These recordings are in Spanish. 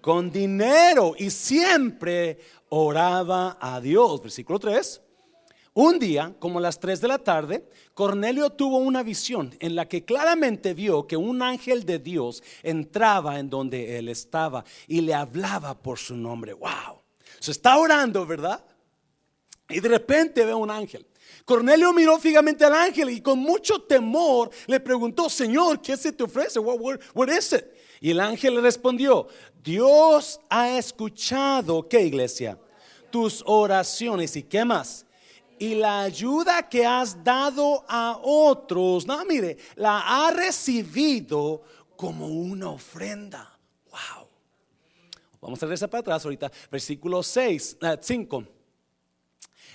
con dinero y siempre oraba a Dios. Versículo 3. Un día, como las 3 de la tarde, Cornelio tuvo una visión en la que claramente vio que un ángel de Dios entraba en donde él estaba y le hablaba por su nombre. ¡Wow! Se está orando, ¿verdad? Y de repente ve un ángel. Cornelio miró fijamente al ángel y con mucho temor le preguntó, Señor, ¿qué se te ofrece? What, what it? Y el ángel le respondió, Dios ha escuchado, ¿qué iglesia? Tus oraciones y qué más? y la ayuda que has dado a otros, no, mire, la ha recibido como una ofrenda. Wow. Vamos a regresar para atrás ahorita. Versículo 6, 5. Eh,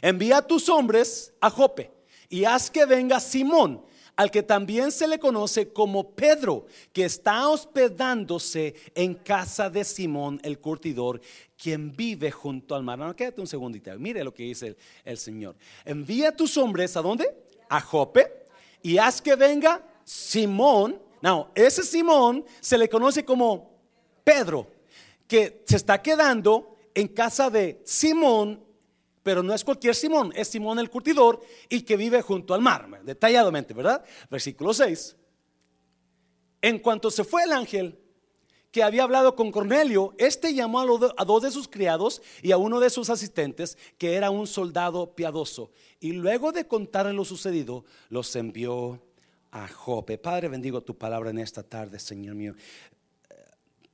Envía a tus hombres a Jope y haz que venga Simón al que también se le conoce como Pedro, que está hospedándose en casa de Simón el curtidor, quien vive junto al mar. Quédate un segundito, mire lo que dice el, Señor. Envía a tus hombres a dónde? A Jope y haz que venga Simón. No, ese Simón se le conoce como Pedro, que se está quedando en casa de Simón pero no es cualquier Simón, es Simón el curtidor y que vive junto al mar, detalladamente, ¿verdad? Versículo 6. En cuanto se fue el ángel que había hablado con Cornelio, este llamó a, dos de sus criados y a uno de sus asistentes, que era un soldado piadoso, y luego de contarle lo sucedido, los envió a Jope. Padre, bendigo tu palabra en esta tarde, Señor mío.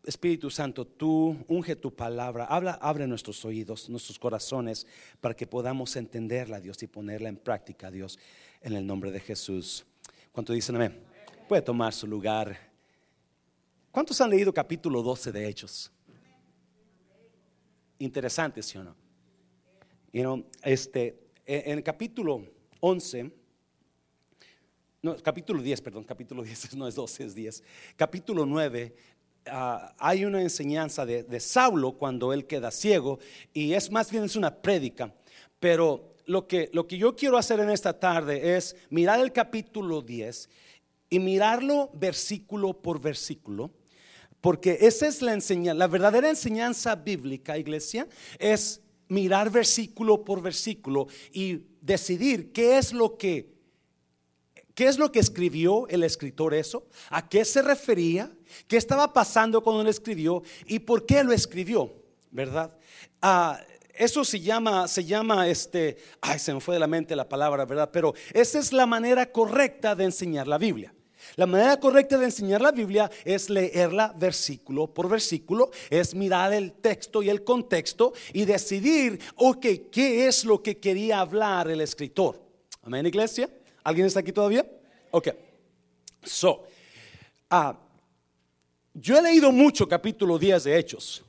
Espíritu Santo, tú unge tu palabra, habla, abre nuestros oídos, nuestros corazones, para que podamos entenderla, Dios, y ponerla en práctica, Dios, en el nombre de Jesús. ¿Cuánto dicen amén? Puede tomar su lugar. ¿Cuántos han leído capítulo 12 de Hechos? Interesante, ¿sí o no? Este, en el capítulo 11, no, capítulo 10, perdón, capítulo 10 no es 12, es 10. Capítulo 9 Ah, hay una enseñanza de, Saulo cuando él queda ciego y es más bien es una prédica, pero lo que, lo que yo quiero hacer en esta tarde es mirar el capítulo 10 y mirarlo versículo por versículo, porque esa es la enseñanza, la verdadera enseñanza bíblica, iglesia, es mirar versículo por versículo y decidir qué es lo que ¿Qué es lo que escribió el escritor eso? ¿A qué se refería? ¿Qué estaba pasando cuando él escribió? ¿Y por qué lo escribió? ¿Verdad? Ah, eso se llama, se llama este, ay, se me fue de la mente la palabra, ¿verdad? Pero esa es la manera correcta de enseñar la Biblia. La manera correcta de enseñar la Biblia es leerla versículo por versículo, es mirar el texto y el contexto y decidir, ok, ¿qué es lo que quería hablar el escritor? Amén, iglesia. ¿Alguien está aquí todavía? Ok. So, uh, yo he leído mucho capítulo 10 de Hechos.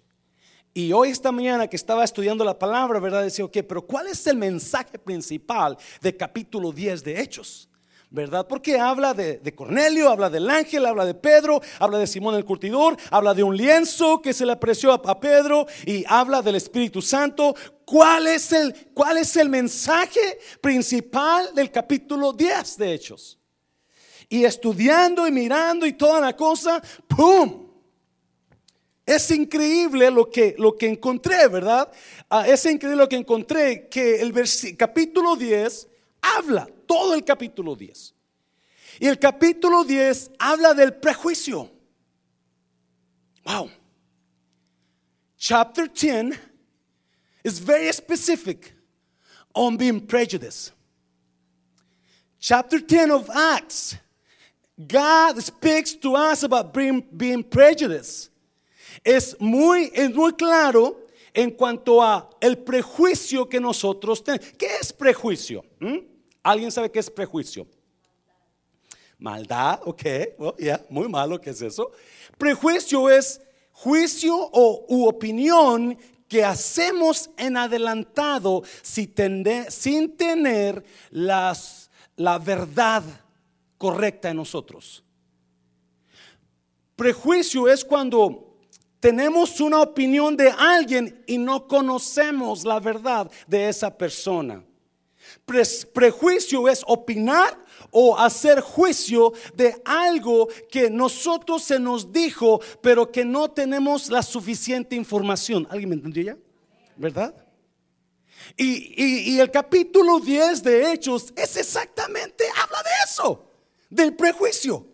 Y hoy esta mañana que estaba estudiando la palabra, ¿verdad? Decía, ok, pero ¿cuál es el mensaje principal de capítulo 10 de Hechos? ¿Verdad? Porque habla de, Cornelio, habla del ángel, habla de Pedro, habla de Simón el curtidor, habla de un lienzo que se le apreció a, Pedro y habla del Espíritu Santo. ¿Cuál es, el, ¿Cuál es el mensaje principal del capítulo 10 de Hechos? Y estudiando y mirando y toda la cosa, ¡pum! Es increíble lo que, lo que encontré, ¿verdad? Ah, es increíble lo que encontré, que el capítulo 10 habla todo el capítulo 10. Y el capítulo 10 habla del prejuicio. Wow. Chapter 10 is very specific on being prejudiced. Chapter 10 of Acts, God speaks to us about being, prejudiced. Es muy, es muy claro en cuanto a el prejuicio que nosotros tenemos. ¿Qué es prejuicio? ¿Mm? ¿Alguien sabe qué es prejuicio? Maldad, ok, muy malo, ¿qué es eso? Prejuicio es juicio o u opinión que hacemos en adelantado sin tener las, la verdad correcta en nosotros. Prejuicio es cuando tenemos una opinión de alguien y no conocemos la verdad de esa persona. Prejuicio es opinar o hacer juicio de algo que nosotros se nos dijo, pero que no tenemos la suficiente información. ¿Alguien me entendió ya? ¿Verdad? Y, y, el capítulo 10 de Hechos es exactamente, habla de eso, del prejuicio.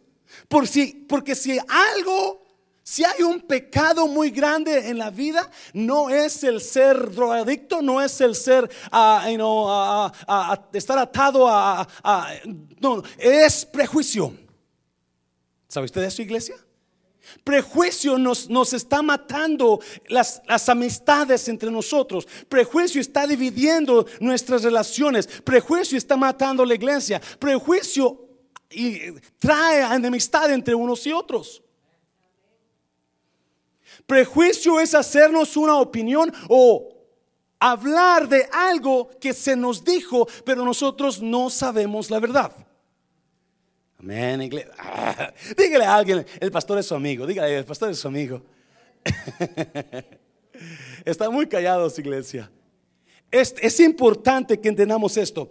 Por si, porque si algo si hay un pecado muy grande en la vida, no es el ser drogadicto, no es el ser, uh, estar atado a, no, es prejuicio. ¿Sabe usted de eso, iglesia? Prejuicio nos, nos está matando las, las, amistades entre nosotros. Prejuicio está dividiendo nuestras relaciones. Prejuicio está matando la iglesia. Prejuicio y trae enemistad entre unos y otros. Prejuicio es hacernos una opinión o hablar de algo que se nos dijo, pero nosotros no sabemos la verdad. Amén, iglesia. dígale a alguien, el pastor es su amigo. Dígale, el pastor es su amigo. Están muy callados, iglesia. Es, importante que entendamos esto.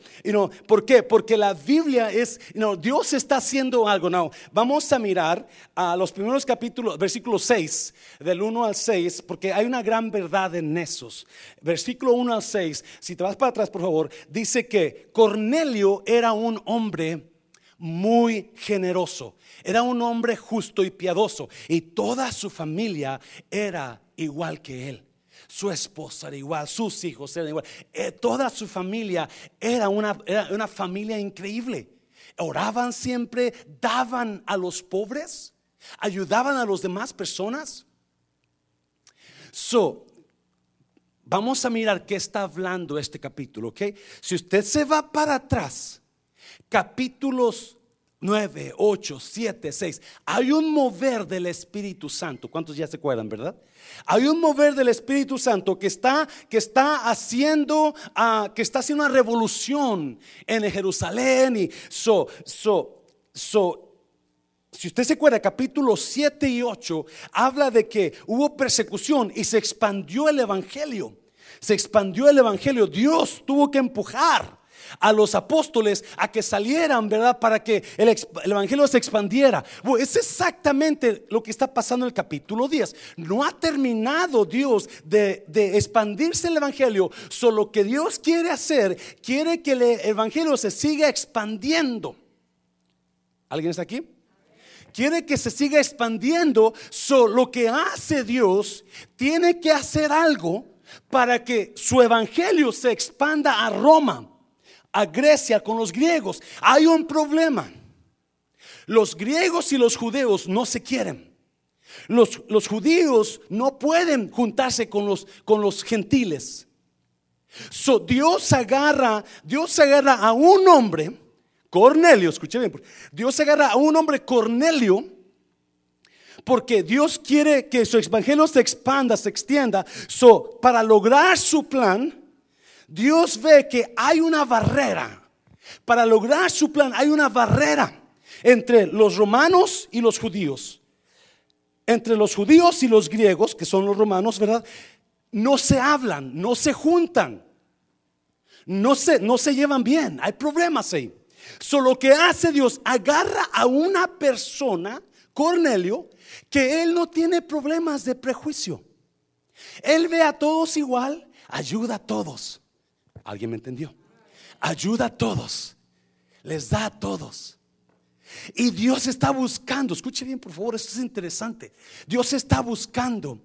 ¿Por qué? Porque la Biblia es, Dios está haciendo algo. No, vamos a mirar a los primeros capítulos, versículo 6, del 1 al 6, porque hay una gran verdad en esos. Versículo 1 al 6, si te vas para atrás, por favor, dice que Cornelio era un hombre muy generoso, era un hombre justo y piadoso, y toda su familia era igual que él su esposa era igual, sus hijos eran igual, eh, toda su familia era una, una familia increíble. Oraban siempre, daban a los pobres, ayudaban a las demás personas. So, vamos a mirar qué está hablando este capítulo, ¿ok? Si usted se va para atrás, capítulos 9, 8, 7, 6. Hay un mover del Espíritu Santo. ¿Cuántos ya se acuerdan, verdad? Hay un mover del Espíritu Santo que está, que está haciendo, uh, que está haciendo una revolución en Jerusalén. Y so, so, so, si usted se acuerda, capítulo 7 y 8 habla de que hubo persecución y se expandió el Evangelio. Se expandió el Evangelio. Dios tuvo que empujar a los apóstoles a que salieran, ¿verdad? Para que el, Evangelio se expandiera. es exactamente lo que está pasando en el capítulo 10. No ha terminado Dios de, expandirse el Evangelio, solo que Dios quiere hacer, quiere que el Evangelio se siga expandiendo. ¿Alguien está aquí? quiere que se siga expandiendo, solo lo que hace Dios tiene que hacer algo para que su evangelio se expanda a Roma a Grecia con los griegos. Hay un problema. Los griegos y los judíos no se quieren. Los, los judíos no pueden juntarse con los, con los gentiles. So, Dios agarra, Dios agarra a un hombre, Cornelio, escuche bien, Dios agarra a un hombre Cornelio, porque Dios quiere que su evangelio se expanda, se extienda. So, para lograr su plan, Dios ve que hay una barrera. Para lograr su plan hay una barrera entre los romanos y los judíos. Entre los judíos y los griegos, que son los romanos, ¿verdad? No se hablan, no se juntan. No se, no se llevan bien, hay problemas ahí. Solo que hace Dios, agarra a una persona, Cornelio, que él no tiene problemas de prejuicio. Él ve a todos igual, ayuda a todos. ¿Alguien me entendió? Ayuda a todos. Les da a todos. Y Dios está buscando, escuche bien por favor, esto es interesante. Dios está buscando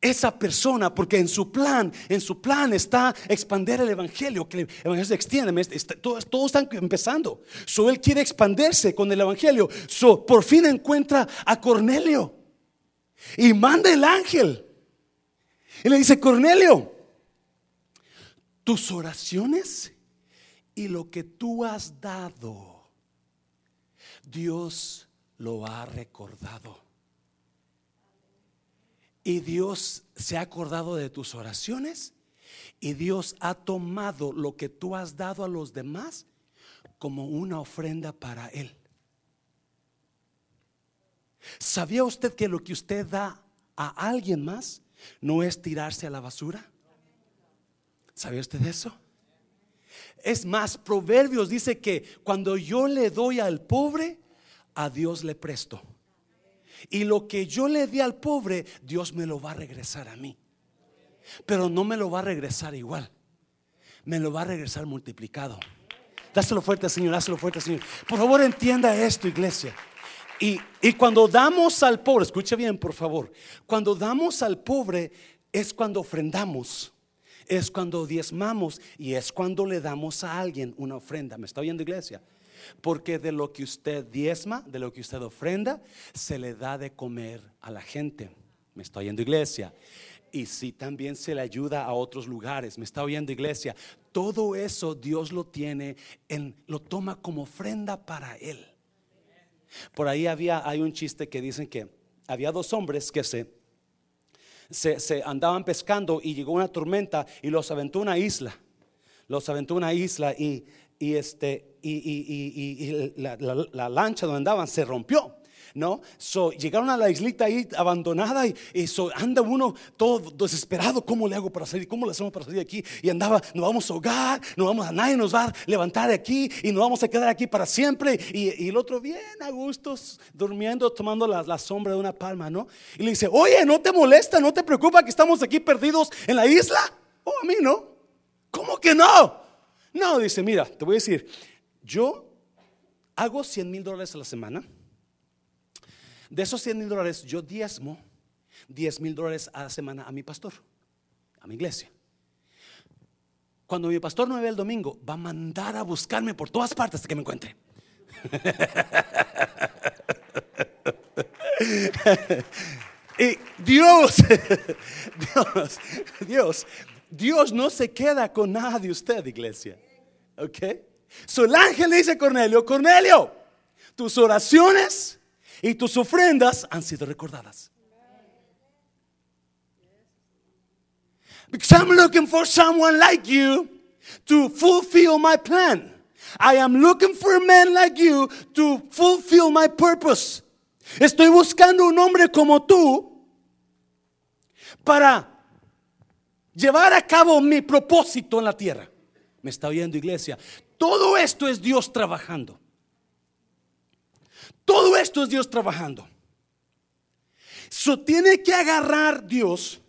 esa persona porque en su plan, en su plan está expandir el evangelio, que el evangelio se extiende, todos, están empezando. So él quiere expandirse con el evangelio. So por fin encuentra a Cornelio y manda el ángel. Y le dice, "Cornelio, tus oraciones y lo que tú has dado, Dios lo ha recordado. Y Dios se ha acordado de tus oraciones y Dios ha tomado lo que tú has dado a los demás como una ofrenda para Él. ¿Sabía usted que lo que usted da a alguien más no es tirarse a la basura? ¿Sabía usted eso? Es más, Proverbios dice que cuando yo le doy al pobre, a Dios le presto. Y lo que yo le di al pobre, Dios me lo va a regresar a mí. Pero no me lo va a regresar igual. Me lo va a regresar multiplicado. Dáselo fuerte, Señor, dáselo fuerte, Señor. Por favor, entienda esto, iglesia. Y, y cuando damos al pobre, escuche bien, por favor. Cuando damos al pobre es cuando ofrendamos es cuando diezmamos y es cuando le damos a alguien una ofrenda. ¿Me está oyendo iglesia? Porque de lo que usted diezma, de lo que usted ofrenda, se le da de comer a la gente. ¿Me está oyendo iglesia? Y si también se le ayuda a otros lugares. ¿Me está oyendo iglesia? Todo eso Dios lo tiene, en, lo toma como ofrenda para Él. Por ahí había, hay un chiste que dicen que había dos hombres que se se, andaban pescando y llegó una tormenta y los aventó una isla. Los aventó una isla y, este, y, la, lancha donde andaban se rompió. ¿No? So, llegaron a la islita ahí abandonada y, anda uno todo desesperado, ¿cómo le hago para salir? ¿Cómo le hacemos para salir de aquí? Y andaba, nos vamos a ahogar, no vamos a nadie nos va a levantar de aquí y nos vamos a quedar aquí para siempre. Y, el otro bien a gustos, durmiendo, tomando la, la, sombra de una palma, ¿no? Y le dice, oye, ¿no te molesta, no te preocupa que estamos aquí perdidos en la isla? Oh, a mí no. ¿Cómo que no? No, dice, mira, te voy a decir, yo hago 100 mil dólares a la semana de esos 100 mil dólares, yo diezmo 10 mil dólares a la semana a mi pastor, a mi iglesia. Cuando mi pastor no me ve el domingo, va a mandar a buscarme por todas partes hasta que me encuentre. y Dios, Dios, Dios, Dios no se queda con nada de usted, iglesia. ¿Ok? So el ángel le dice a Cornelio, Cornelio, tus oraciones y tus ofrendas han sido recordadas. Because I'm looking for someone like you to fulfill my plan. I am looking for a man like you to fulfill my purpose. Estoy buscando un hombre como tú para llevar a cabo mi propósito en la tierra. Me está oyendo iglesia. Todo esto es Dios trabajando. Todo esto es Dios trabajando. So tiene que agarrar Dios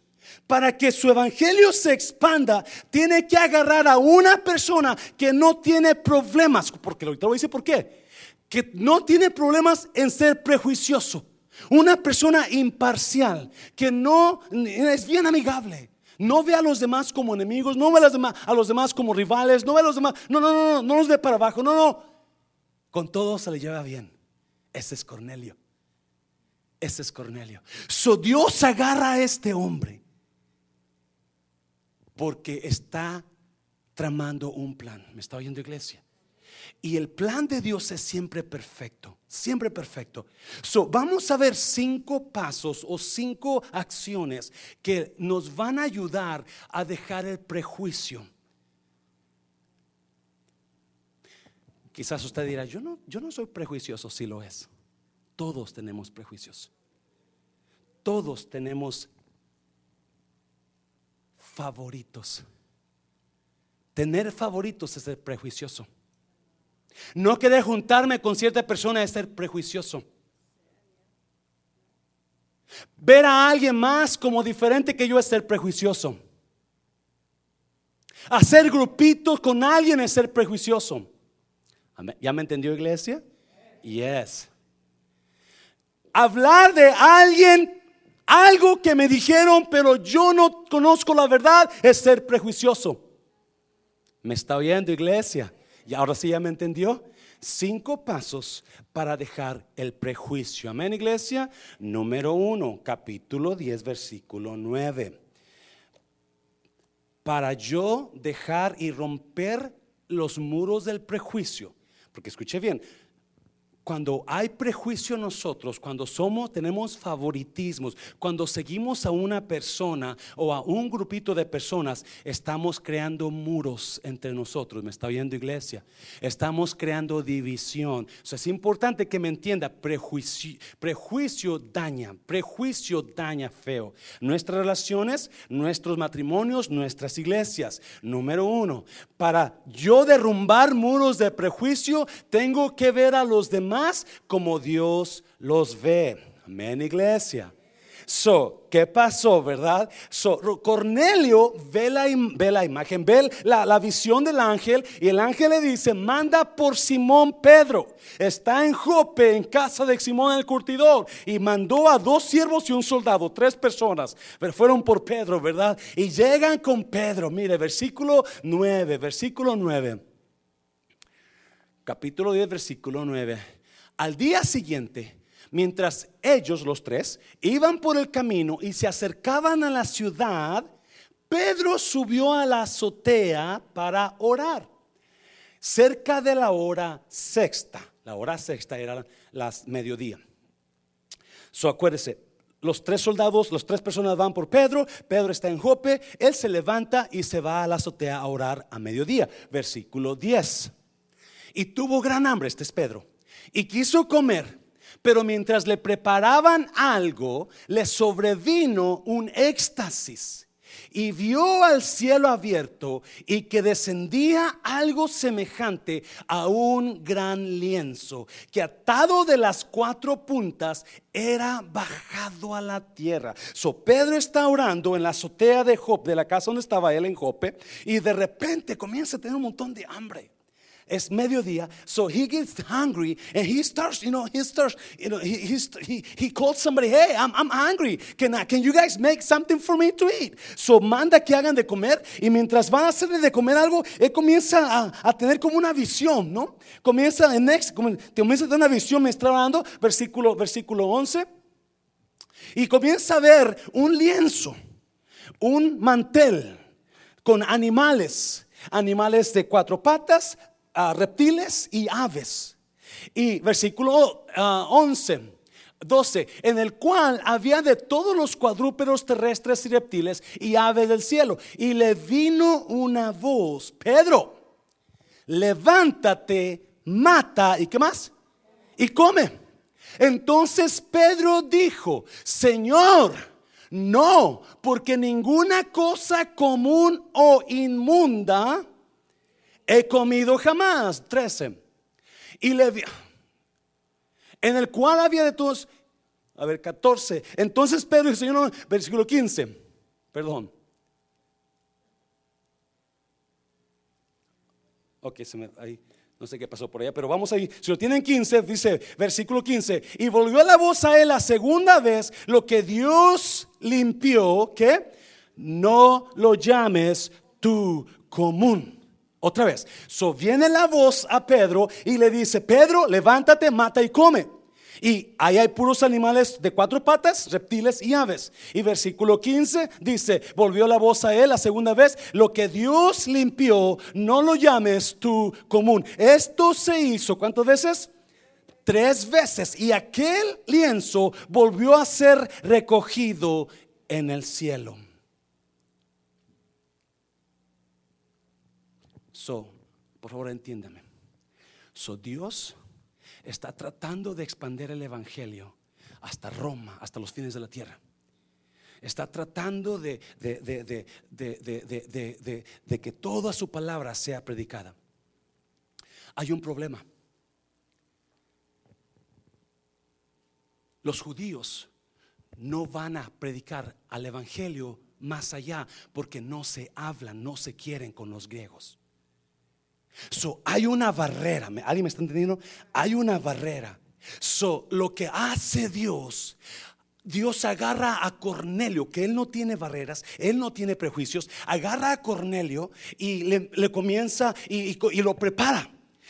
para que su evangelio se expanda, tiene que agarrar a una persona que no tiene problemas, porque ahorita voy a decir por qué, que no tiene problemas en ser prejuicioso, una persona imparcial, que no es bien amigable. No ve a los demás como enemigos, no ve a los demás, a los demás como rivales, no ve a los demás, no, no, no, no, no los ve para abajo, no, no. Con todos se le lleva bien. Ese es Cornelio. Ese es Cornelio. So Dios agarra a este hombre porque está tramando un plan. ¿Me está oyendo iglesia? Y el plan de Dios es siempre perfecto, siempre perfecto. So, vamos a ver cinco pasos o cinco acciones que nos van a ayudar a dejar el prejuicio. Quizás usted dirá, yo no, yo no soy prejuicioso, si lo es. Todos tenemos prejuicios. Todos tenemos favoritos. Tener favoritos es ser prejuicioso. No querer juntarme con cierta persona es ser prejuicioso. Ver a alguien más como diferente que yo es ser prejuicioso. Hacer grupitos con alguien es ser prejuicioso. ¿Ya me entendió iglesia? Yes. Hablar de alguien, algo que me dijeron, pero yo no conozco la verdad, es ser prejuicioso. ¿Me está oyendo iglesia? Y ahora sí ya me entendió. Cinco pasos para dejar el prejuicio. Amén, iglesia. Número uno, capítulo 10, versículo 9. Para yo dejar y romper los muros del prejuicio porque escuche bien, cuando hay prejuicio en nosotros, cuando somos, tenemos favoritismos, cuando seguimos a una persona o a un grupito de personas, estamos creando muros entre nosotros. ¿Me está oyendo iglesia? Estamos creando división. es importante que me entienda, prejuicio, prejuicio daña, prejuicio daña feo. Nuestras relaciones, nuestros matrimonios, nuestras iglesias. Número uno, para yo derrumbar muros de prejuicio, tengo que ver a los demás como Dios los ve. Amén, iglesia. So, ¿qué pasó, verdad? So, Cornelio ve la, imagen, ve la, la, visión del ángel y el ángel le dice, manda por Simón Pedro. Está en Jope, en casa de Simón el curtidor. Y mandó a dos siervos y un soldado, tres personas, pero fueron por Pedro, ¿verdad? Y llegan con Pedro. Mire, versículo 9, versículo 9. Capítulo 10, versículo 9. Al día siguiente, mientras ellos, los tres, iban por el camino y se acercaban a la ciudad, Pedro subió a la azotea para orar. Cerca de la hora sexta, la hora sexta era las mediodía. So acuérdese, los tres soldados, las tres personas van por Pedro, Pedro está en Jope, él se levanta y se va a la azotea a orar a mediodía. Versículo 10. Y tuvo gran hambre, este es Pedro y quiso comer. Pero mientras le preparaban algo, le sobrevino un éxtasis y vio al cielo abierto y que descendía algo semejante a un gran lienzo que atado de las cuatro puntas era bajado a la tierra. So Pedro está orando en la azotea de Jope, de la casa donde estaba él en Jope, y de repente comienza a tener un montón de hambre es mediodía, so he gets hungry and he starts, you know, he starts, you know, he, he, he calls somebody, hey, I'm, I'm hungry, can, I, can you guys make something for me to eat? So manda que hagan de comer y mientras van a hacerle de comer algo, él comienza a, a tener como una visión, ¿no? Comienza en next, comienza a tener una visión, me está hablando, versículo, versículo 11, y comienza a ver un lienzo, un mantel con animales animales de cuatro patas, reptiles y aves. Y versículo 11. 12, en el cual había de todos los cuadrúpedos terrestres y reptiles y aves del cielo. Y le vino una voz, Pedro, levántate, mata y qué más? Y come. Entonces Pedro dijo, Señor, no, porque ninguna cosa común o inmunda he comido jamás. 13. Y le en el cual había de todos, a ver, 14. Entonces Pedro dijo, Señor, versículo 15, perdón. Ok, se me, ahí, no sé qué pasó por allá, pero vamos ahí. Si lo tienen 15, dice versículo 15. Y volvió la voz a él la segunda vez, lo que Dios limpió, que no lo llames tu común. Otra vez, so viene la voz a Pedro y le dice, Pedro, levántate, mata y come. Y ahí hay puros animales de cuatro patas, reptiles y aves. Y versículo 15 dice, volvió la voz a él la segunda vez, lo que Dios limpió, no lo llames tú común. Esto se hizo, ¿cuántas veces? Tres veces. Y aquel lienzo volvió a ser recogido en el cielo. So, por favor, entiéndame. So, Dios está tratando de expandir el evangelio hasta Roma, hasta los fines de la tierra. Está tratando de, de, que toda su palabra sea predicada. Hay un problema. Los judíos no van a predicar al evangelio más allá porque no se hablan, no se quieren con los griegos. So, hay una barrera. ¿Alguien me está entendiendo? Hay una barrera. So, lo que hace Dios, Dios agarra a Cornelio, que él no tiene barreras, él no tiene prejuicios, agarra a Cornelio y le, comienza y, lo prepara.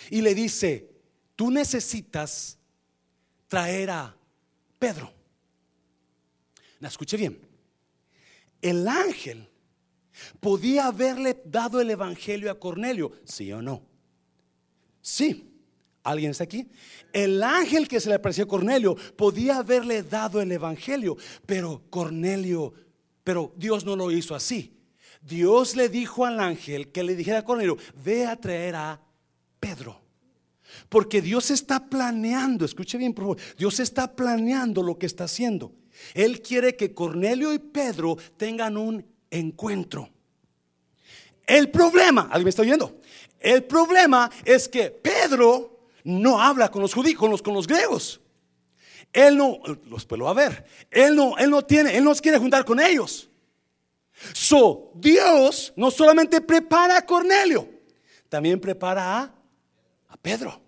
Y le dice, tú necesitas traer a Pedro. ¿La escuché bien? El ángel ¿Podía haberle dado el Evangelio a Cornelio? Sí o no. Sí. ¿Alguien está aquí? El ángel que se le apareció a Cornelio podía haberle dado el evangelio, pero Cornelio, pero Dios no lo hizo así. Dios le dijo al ángel que le dijera a Cornelio, ve a traer a Pedro. Porque Dios está planeando, escuche bien por favor, Dios está planeando lo que está haciendo. Él quiere que Cornelio y Pedro tengan un encuentro. El problema, ¿alguien me está oyendo? El problema es que Pedro no habla con los judíos, con los, con los griegos. Él no, los puedo ver. Él no, él no tiene, él no quiere juntar con ellos. So, Dios no solamente prepara a Cornelio, también prepara a, a Pedro.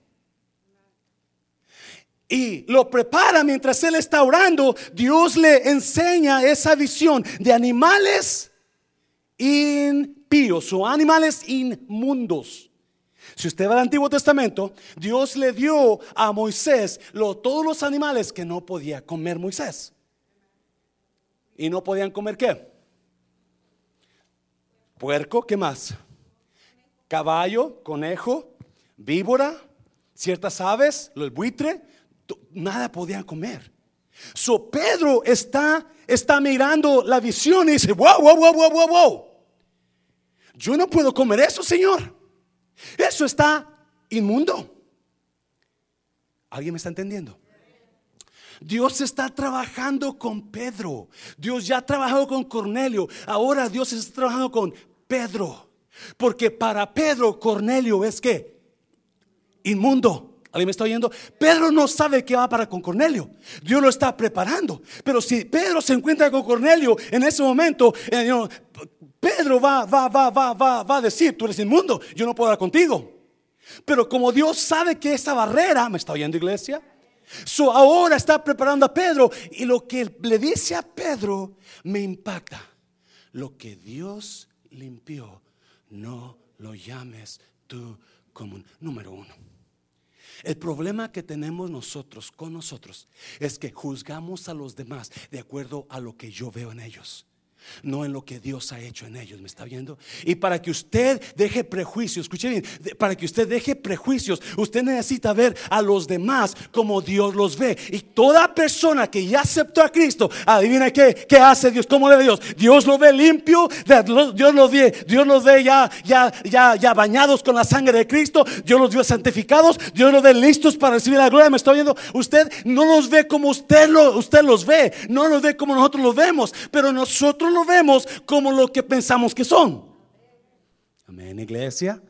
Y lo prepara mientras él está orando. Dios le enseña esa visión de animales impíos o animales inmundos. Si usted va al Antiguo Testamento, Dios le dio a Moisés todos los animales que no podía comer Moisés. ¿Y no podían comer qué? Puerco, ¿qué más? Caballo, conejo, víbora, ciertas aves, el buitre, nada podían comer. So Pedro está, está mirando la visión y dice, wow, wow, wow, wow, wow, wow. Yo no puedo comer eso, Señor. Eso está inmundo. ¿Alguien me está entendiendo? Dios está trabajando con Pedro. Dios ya ha trabajado con Cornelio. Ahora Dios está trabajando con Pedro. Porque para Pedro, Cornelio es que inmundo. ¿Alguien me está oyendo? Pedro no sabe qué va para con Cornelio. Dios lo está preparando. Pero si Pedro se encuentra con Cornelio en ese momento, eh, Pedro va, va, va, va, va, va a decir, tú eres inmundo, yo no puedo hablar contigo. Pero como Dios sabe que esa barrera, ¿me está oyendo iglesia? So ahora está preparando a Pedro y lo que le dice a Pedro me impacta. Lo que Dios limpió, no lo llames tú como número uno. El problema que tenemos nosotros con nosotros es que juzgamos a los demás de acuerdo a lo que yo veo en ellos no en lo que Dios ha hecho en ellos. ¿Me está viendo? Y para que usted deje prejuicios, escuche bien, para que usted deje prejuicios, usted necesita ver a los demás como Dios los ve. Y toda persona que ya aceptó a Cristo, adivina qué, qué hace Dios, cómo le ve Dios. Dios lo ve limpio, Dios los ve, Dios los ve ya, ya, ya, ya bañados con la sangre de Cristo, Dios los ve santificados, Dios los ve listos para recibir la gloria. ¿Me está viendo? Usted no los ve como usted, lo, usted los ve, no los ve como nosotros los vemos, pero nosotros lo vemos como lo que pensamos que son. Amén, iglesia.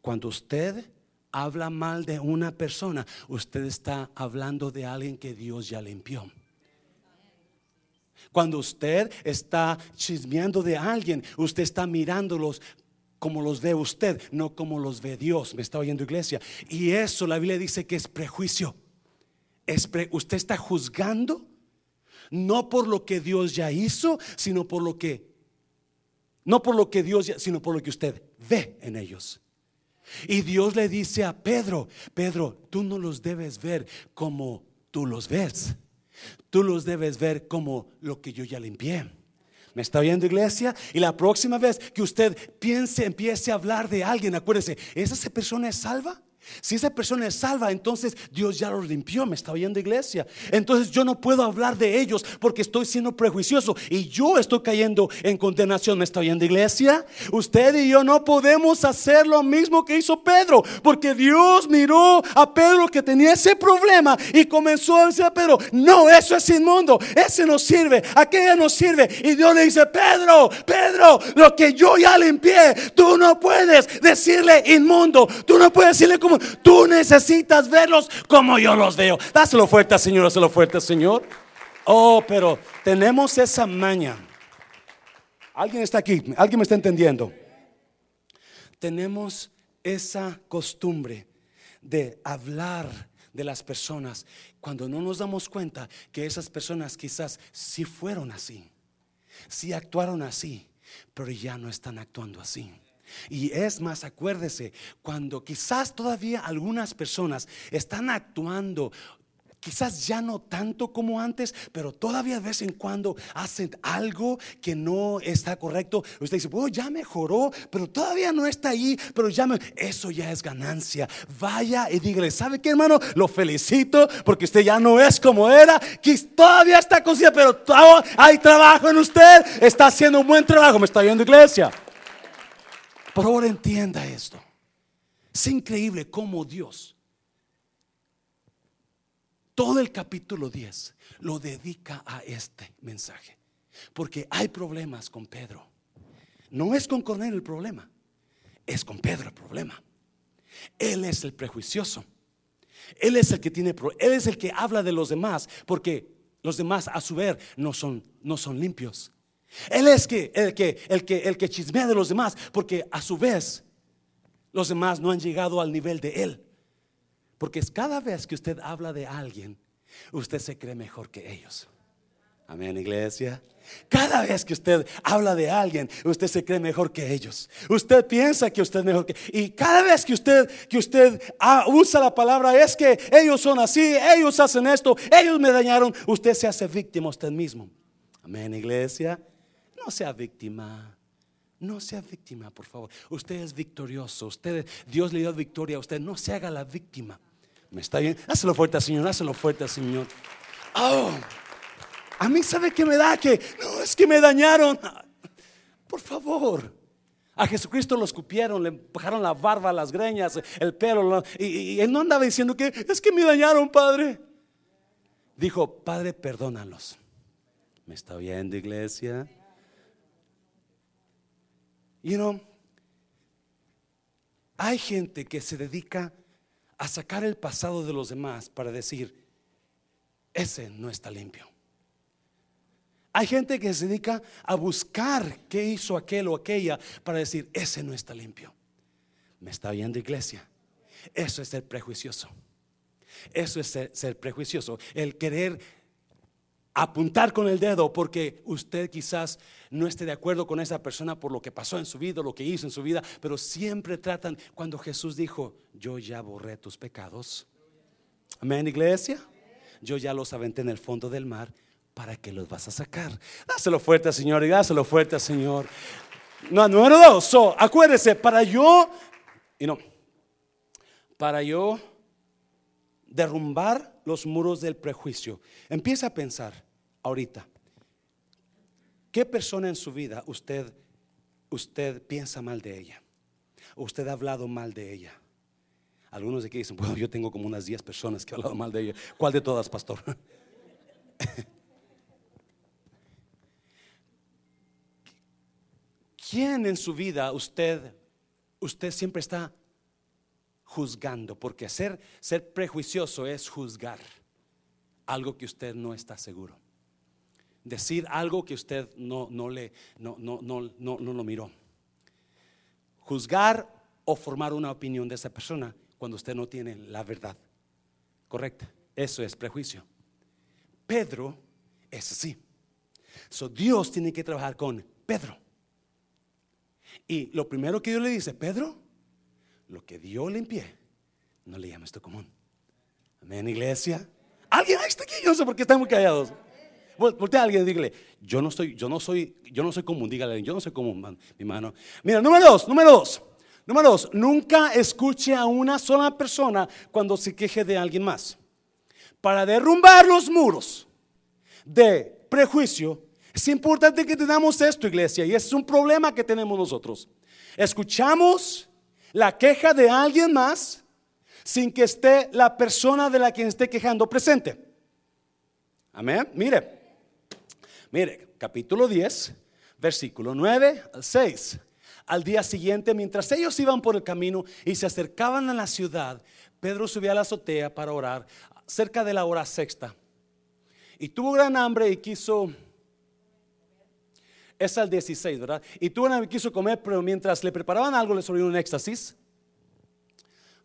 Cuando usted habla mal de una persona, usted está hablando de alguien que Dios ya limpió. Cuando usted está chismeando de alguien, usted está mirándolos como los ve usted, no como los ve Dios. Me está oyendo iglesia. Y eso la Biblia dice que es prejuicio. Usted está juzgando no por lo que Dios ya hizo, sino por lo que, no por lo que Dios ya, sino por lo que usted ve en ellos. Y Dios le dice a Pedro, Pedro, tú no los debes ver como tú los ves. Tú los debes ver como lo que yo ya limpié. ¿Me está oyendo iglesia? Y la próxima vez que usted piense, empiece a hablar de alguien, acuérdese, ¿esa persona es salva? Si esa persona es salva, entonces Dios ya los limpió, me está oyendo iglesia. Entonces yo no puedo hablar de ellos porque estoy siendo prejuicioso y yo estoy cayendo en condenación, me está oyendo iglesia. Usted y yo no podemos hacer lo mismo que hizo Pedro, porque Dios miró a Pedro que tenía ese problema y comenzó a decir Pedro, no, eso es inmundo, ese no sirve, aquella no sirve. Y Dios le dice, Pedro, Pedro, lo que yo ya limpié, tú no puedes decirle inmundo, tú no puedes decirle como Tú necesitas verlos como yo los veo. Dáselo fuerte, Señor, dáselo fuerte, Señor. Oh, pero tenemos esa maña. Alguien está aquí, alguien me está entendiendo. Tenemos esa costumbre de hablar de las personas cuando no nos damos cuenta que esas personas quizás sí fueron así, sí actuaron así, pero ya no están actuando así. Y es más, acuérdese, cuando quizás todavía algunas personas están actuando quizás ya no tanto como antes, pero todavía de vez en cuando hacen algo que no está correcto. Usted dice, bueno, ya mejoró, pero todavía no está ahí, pero ya me... Eso ya es ganancia. Vaya y dígale, ¿sabe qué hermano? Lo felicito porque usted ya no es como era, que todavía está consciente, pero hay trabajo en usted, está haciendo un buen trabajo, me está viendo iglesia. Por favor, entienda esto. Es increíble cómo Dios todo el capítulo 10 lo dedica a este mensaje. Porque hay problemas con Pedro. No es con Cornelio el problema, es con Pedro el problema. Él es el prejuicioso. Él es el que tiene él es el que habla de los demás, porque los demás a su vez no son no son limpios. Él es que el que el que el que chismea de los demás, porque a su vez los demás no han llegado al nivel de él. Porque cada vez que usted habla de alguien, usted se cree mejor que ellos. Amén, iglesia. Cada vez que usted habla de alguien, usted se cree mejor que ellos. Usted piensa que usted es mejor que y cada vez que usted que usted ah, usa la palabra es que ellos son así, ellos hacen esto, ellos me dañaron, usted se hace víctima usted mismo. Amén, iglesia. No sea víctima. No sea víctima, por favor. Usted es victorioso. Dios le dio victoria a usted. No se haga la víctima. ¿Me está bien? Hazlo fuerte, Señor. Hazlo fuerte, Señor. Oh, a mí sabe que me da que no es que me dañaron. Por favor. A Jesucristo lo escupieron, le bajaron la barba, las greñas, el pelo. Y, y él no andaba diciendo que es que me dañaron, Padre. Dijo, Padre, perdónalos. ¿Me está viendo, iglesia? You know, hay gente que se dedica a sacar el pasado de los demás para decir, ese no está limpio. Hay gente que se dedica a buscar qué hizo aquel o aquella para decir, ese no está limpio. Me está viendo iglesia. Eso es ser prejuicioso. Eso es ser prejuicioso. El querer apuntar con el dedo porque usted quizás no esté de acuerdo con esa persona por lo que pasó en su vida, lo que hizo en su vida, pero siempre tratan, cuando Jesús dijo, yo ya borré tus pecados. Amén, iglesia. Yo ya los aventé en el fondo del mar, ¿para que los vas a sacar? Dáselo fuerte Señor y dáselo fuerte Señor. No, número dos, so, acuérdese, para yo, y no, para yo derrumbar los muros del prejuicio, empieza a pensar, ahorita. ¿Qué persona en su vida usted, usted piensa mal de ella? ¿Usted ha hablado mal de ella? Algunos de aquí dicen, bueno, yo tengo como unas 10 personas que han hablado mal de ella. ¿Cuál de todas, pastor? ¿Quién en su vida usted, usted siempre está juzgando? Porque ser, ser prejuicioso es juzgar algo que usted no está seguro decir algo que usted no, no, le, no, no, no, no, no lo miró. Juzgar o formar una opinión de esa persona cuando usted no tiene la verdad correcta. Eso es prejuicio. Pedro es así. So, Dios tiene que trabajar con Pedro. Y lo primero que Dios le dice, Pedro, lo que Dios limpie, no le llames esto común. Amén, iglesia. Alguien está aquí, yo no sé por qué están muy callados. Voltea a alguien y dígale, yo no estoy, yo no soy, yo no soy común, dígale, yo no soy común, mi mano. Mira, número dos, número dos. Número dos, nunca escuche a una sola persona cuando se queje de alguien más. Para derrumbar los muros de prejuicio, es importante que tengamos esto, iglesia, y es un problema que tenemos nosotros. Escuchamos la queja de alguien más sin que esté la persona de la quien esté quejando presente. Amén. Mire, Mire, capítulo 10, versículo 9 al 6. Al día siguiente, mientras ellos iban por el camino y se acercaban a la ciudad, Pedro subió a la azotea para orar cerca de la hora sexta. Y tuvo gran hambre y quiso... Es al 16, ¿verdad? Y tuvo gran hambre y quiso comer, pero mientras le preparaban algo le sobrevivió un éxtasis.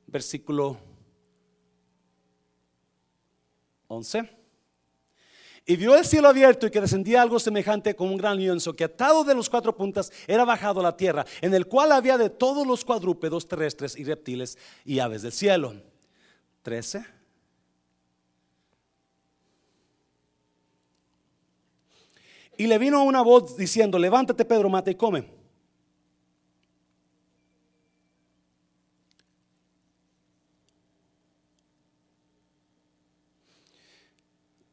Versículo 11 y vio el cielo abierto y que descendía algo semejante como un gran lienzo que atado de los cuatro puntas era bajado a la tierra, en el cual había de todos los cuadrúpedos terrestres y reptiles y aves del cielo. 13. Y le vino una voz diciendo, levántate Pedro, mata y come.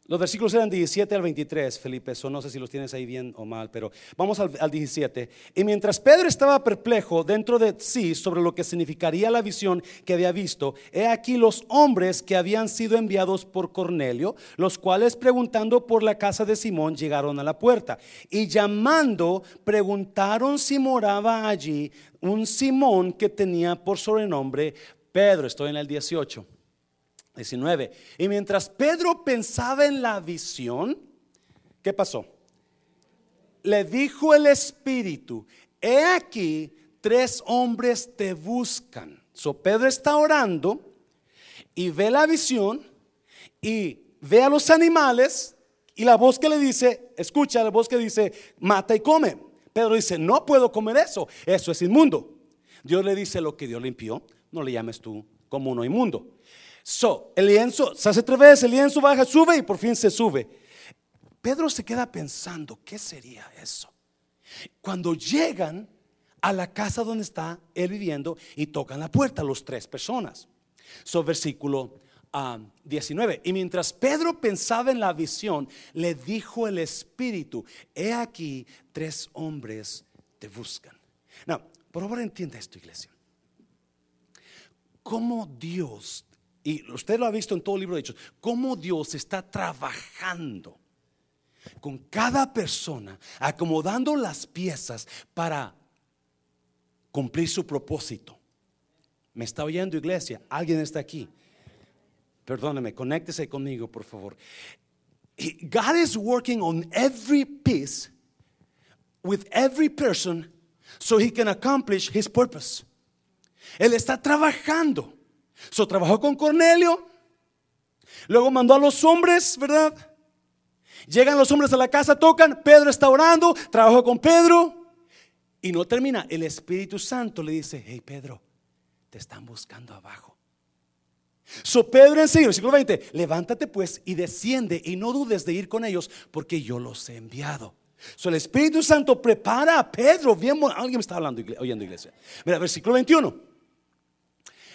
Los versículos eran 17 al 23, Felipe, eso no sé si los tienes ahí bien o mal, pero vamos al, al, 17. Y mientras Pedro estaba perplejo dentro de sí sobre lo que significaría la visión que había visto, he aquí los hombres que habían sido enviados por Cornelio, los cuales preguntando por la casa de Simón llegaron a la puerta y llamando preguntaron si moraba allí un Simón que tenía por sobrenombre Pedro. Estoy en el 18. 19. Y mientras Pedro pensaba en la visión, ¿qué pasó? Le dijo el Espíritu, he aquí, tres hombres te buscan. So Pedro está orando y ve la visión y ve a los animales y la voz que le dice, escucha la voz que dice, mata y come. Pedro dice, no puedo comer eso, eso es inmundo. Dios le dice lo que Dios limpió, no le llames tú como uno inmundo. So, el lienzo se hace tres veces, el lienzo baja, sube y por fin se sube. Pedro se queda pensando, ¿qué sería eso? Cuando llegan a la casa donde está él viviendo y tocan la puerta, los tres personas. So, versículo 19. Y mientras Pedro pensaba en la visión, le dijo el Espíritu, he aquí, tres hombres te buscan. No, por favor entienda esto, iglesia. Cómo Dios y usted lo ha visto en todo el libro de Hechos, cómo Dios está trabajando con cada persona, acomodando las piezas para cumplir su propósito. ¿Me está oyendo iglesia? ¿Alguien está aquí? Perdóneme, conéctese conmigo, por favor. God is working on every piece with every person so he can accomplish his purpose. Él está trabajando So trabajó con Cornelio. Luego mandó a los hombres, ¿verdad? Llegan los hombres a la casa, tocan. Pedro está orando. Trabajó con Pedro. Y no termina. El Espíritu Santo le dice: Hey Pedro, te están buscando abajo. So Pedro enseguida, versículo 20, levántate pues y desciende y no dudes de ir con ellos porque yo los he enviado. So el Espíritu Santo prepara a Pedro. Bien, alguien me está hablando, oyendo iglesia. Mira, versículo 21.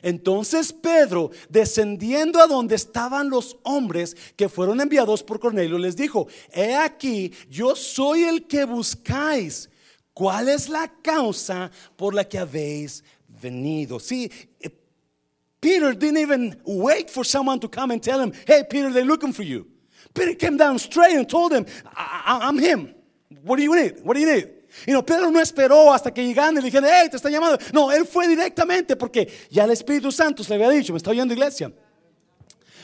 Entonces Pedro, descendiendo a donde estaban los hombres que fueron enviados por Cornelio, les dijo, he aquí, yo soy el que buscáis. ¿Cuál es la causa por la que habéis venido? Sí, eh, Peter didn't even wait for someone to come and tell him, hey, Peter, they're looking for you. Peter came down straight and told him, I'm him. What do you need? What do you need? Y no, Pedro no esperó hasta que llegaran y le dijeron, hey, te está llamando. No, él fue directamente porque ya el Espíritu Santo se le había dicho, me está oyendo iglesia.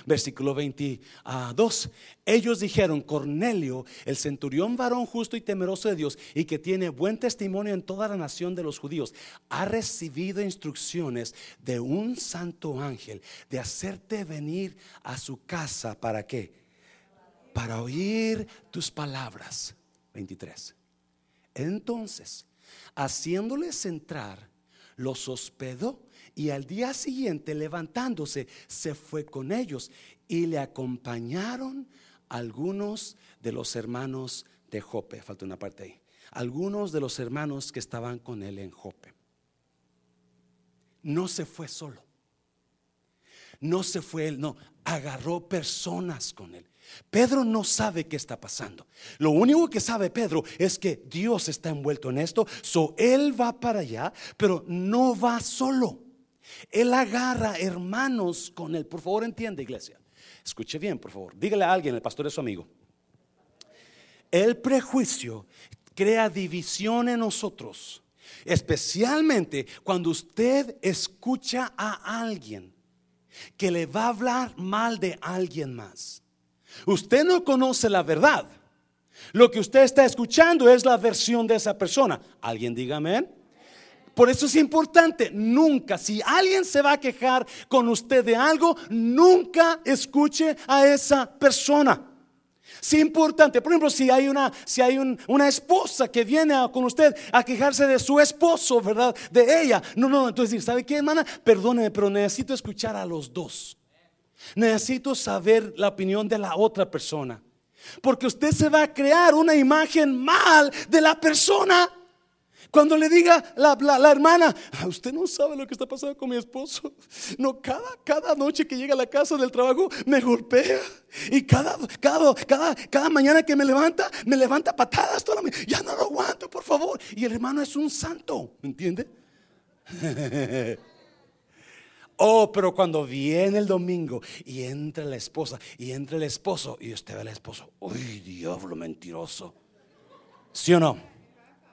Versículo 22. Ellos dijeron, Cornelio, el centurión varón justo y temeroso de Dios y que tiene buen testimonio en toda la nación de los judíos, ha recibido instrucciones de un santo ángel de hacerte venir a su casa. ¿Para qué? Para oír tus palabras. 23. Entonces, haciéndoles entrar, los hospedó y al día siguiente levantándose se fue con ellos y le acompañaron algunos de los hermanos de Jope. Falta una parte ahí. Algunos de los hermanos que estaban con él en Jope. No se fue solo. No se fue él, no, agarró personas con él. Pedro no sabe qué está pasando. Lo único que sabe Pedro es que Dios está envuelto en esto. So él va para allá, pero no va solo. Él agarra hermanos con él. Por favor, entiende, iglesia. Escuche bien, por favor. Dígale a alguien, el pastor es su amigo. El prejuicio crea división en nosotros, especialmente cuando usted escucha a alguien que le va a hablar mal de alguien más. Usted no conoce la verdad. Lo que usted está escuchando es la versión de esa persona. ¿Alguien diga amén? Por eso es importante, nunca, si alguien se va a quejar con usted de algo, nunca escuche a esa persona. Es importante, por ejemplo, si hay una, si hay una esposa que viene con usted a quejarse de su esposo, ¿verdad? De ella. No, no, entonces, ¿sabe qué, hermana? Perdóneme, pero necesito escuchar a los dos. Necesito saber la opinión de la otra persona. Porque usted se va a crear una imagen mal de la persona. Cuando le diga la, la, hermana, ah, usted no sabe lo que está pasando con mi esposo. No, cada, cada noche que llega a la casa del trabajo me golpea. Y cada, cada, cada, cada mañana que me levanta, me levanta patadas toda la Ya no lo aguanto, por favor. Y el hermano es un santo, ¿me entiende? Oh, pero cuando viene el domingo y entra la esposa y entra el esposo y usted ve al esposo, uy, diablo mentiroso. ¿Sí o no?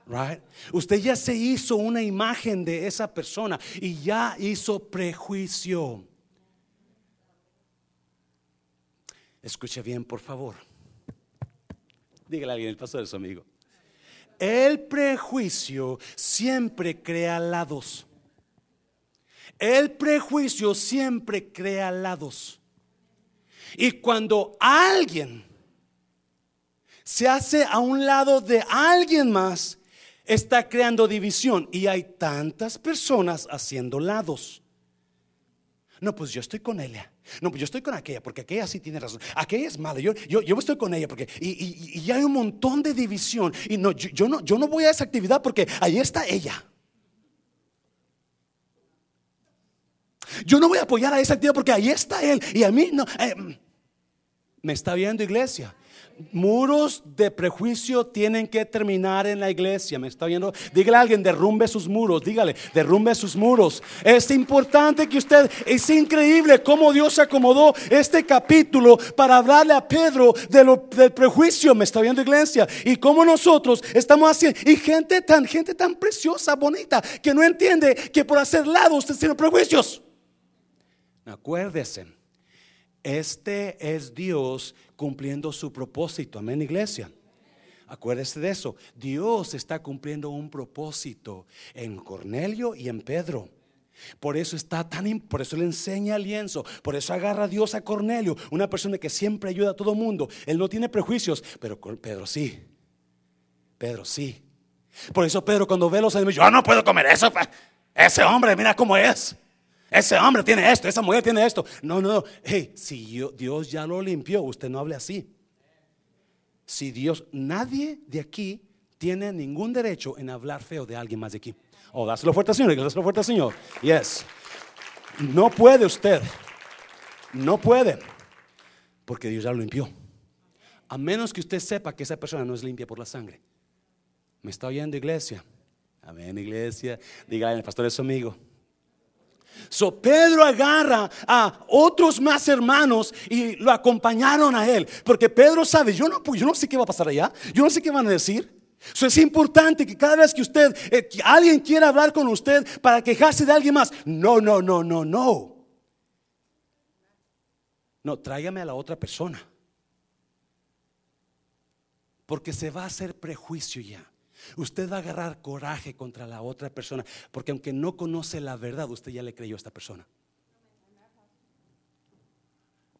Right? Usted ya se hizo una imagen de esa persona y ya hizo prejuicio. Escuche bien, por favor. Dígale a alguien, el pastor de su amigo. El prejuicio siempre crea lados. El prejuicio siempre crea lados. Y cuando alguien se hace a un lado de alguien más, está creando división. Y hay tantas personas haciendo lados. No, pues yo estoy con ella. No, pues yo estoy con aquella, porque aquella sí tiene razón. Aquella es mala. Yo, yo, yo estoy con ella porque. Y, y, hay un montón de división. Y no yo, no, yo no voy a esa actividad porque ahí está ella. Yo no voy a apoyar a esa actividad porque ahí está él. Y a mí no. Eh, ¿Me está viendo, iglesia? muros de prejuicio tienen que terminar en la iglesia. ¿Me está viendo? Dígale a alguien, derrumbe sus muros. Dígale, derrumbe sus muros. Es importante que usted, es increíble cómo Dios acomodó este capítulo para hablarle a Pedro de lo, del prejuicio. ¿Me está viendo, iglesia? Y cómo nosotros estamos haciendo. Y gente tan, gente tan preciosa, bonita, que no entiende que por hacer lado usted tiene prejuicios. Acuérdese este es Dios cumpliendo su propósito. Amén, iglesia. Acuérdese de eso. Dios está cumpliendo un propósito en Cornelio y en Pedro. Por eso está tan, por eso le enseña el lienzo, por eso agarra a Dios a Cornelio, una persona que siempre ayuda a todo mundo. Él no tiene prejuicios, pero Pedro sí. Pedro sí. Por eso Pedro cuando ve los animales, yo no puedo comer eso. Ese hombre, mira cómo es. Ese hombre tiene esto, esa mujer tiene esto. No, no, Hey, si Dios ya lo limpió, usted no hable así. Si Dios, nadie de aquí tiene ningún derecho en hablar feo de alguien más de aquí. Oh, dáselo fuerte al Señor, dáselo fuerte al Señor. Yes. No puede usted. No puede. Porque Dios ya lo limpió. A menos que usted sepa que esa persona no es limpia por la sangre. ¿Me está oyendo, iglesia? Amén, iglesia. Dígale, el pastor es su amigo. So Pedro agarra a otros más hermanos y lo acompañaron a él. Porque Pedro sabe, yo no, yo no sé qué va a pasar allá, yo no sé qué van a decir. So es importante que cada vez que usted, eh, alguien quiera hablar con usted para quejarse de alguien más, no, no, no, no, no. No, tráigame a la otra persona. Porque se va a hacer prejuicio ya. Usted va a agarrar coraje contra la otra persona, porque aunque no conoce la verdad, usted ya le creyó a esta persona.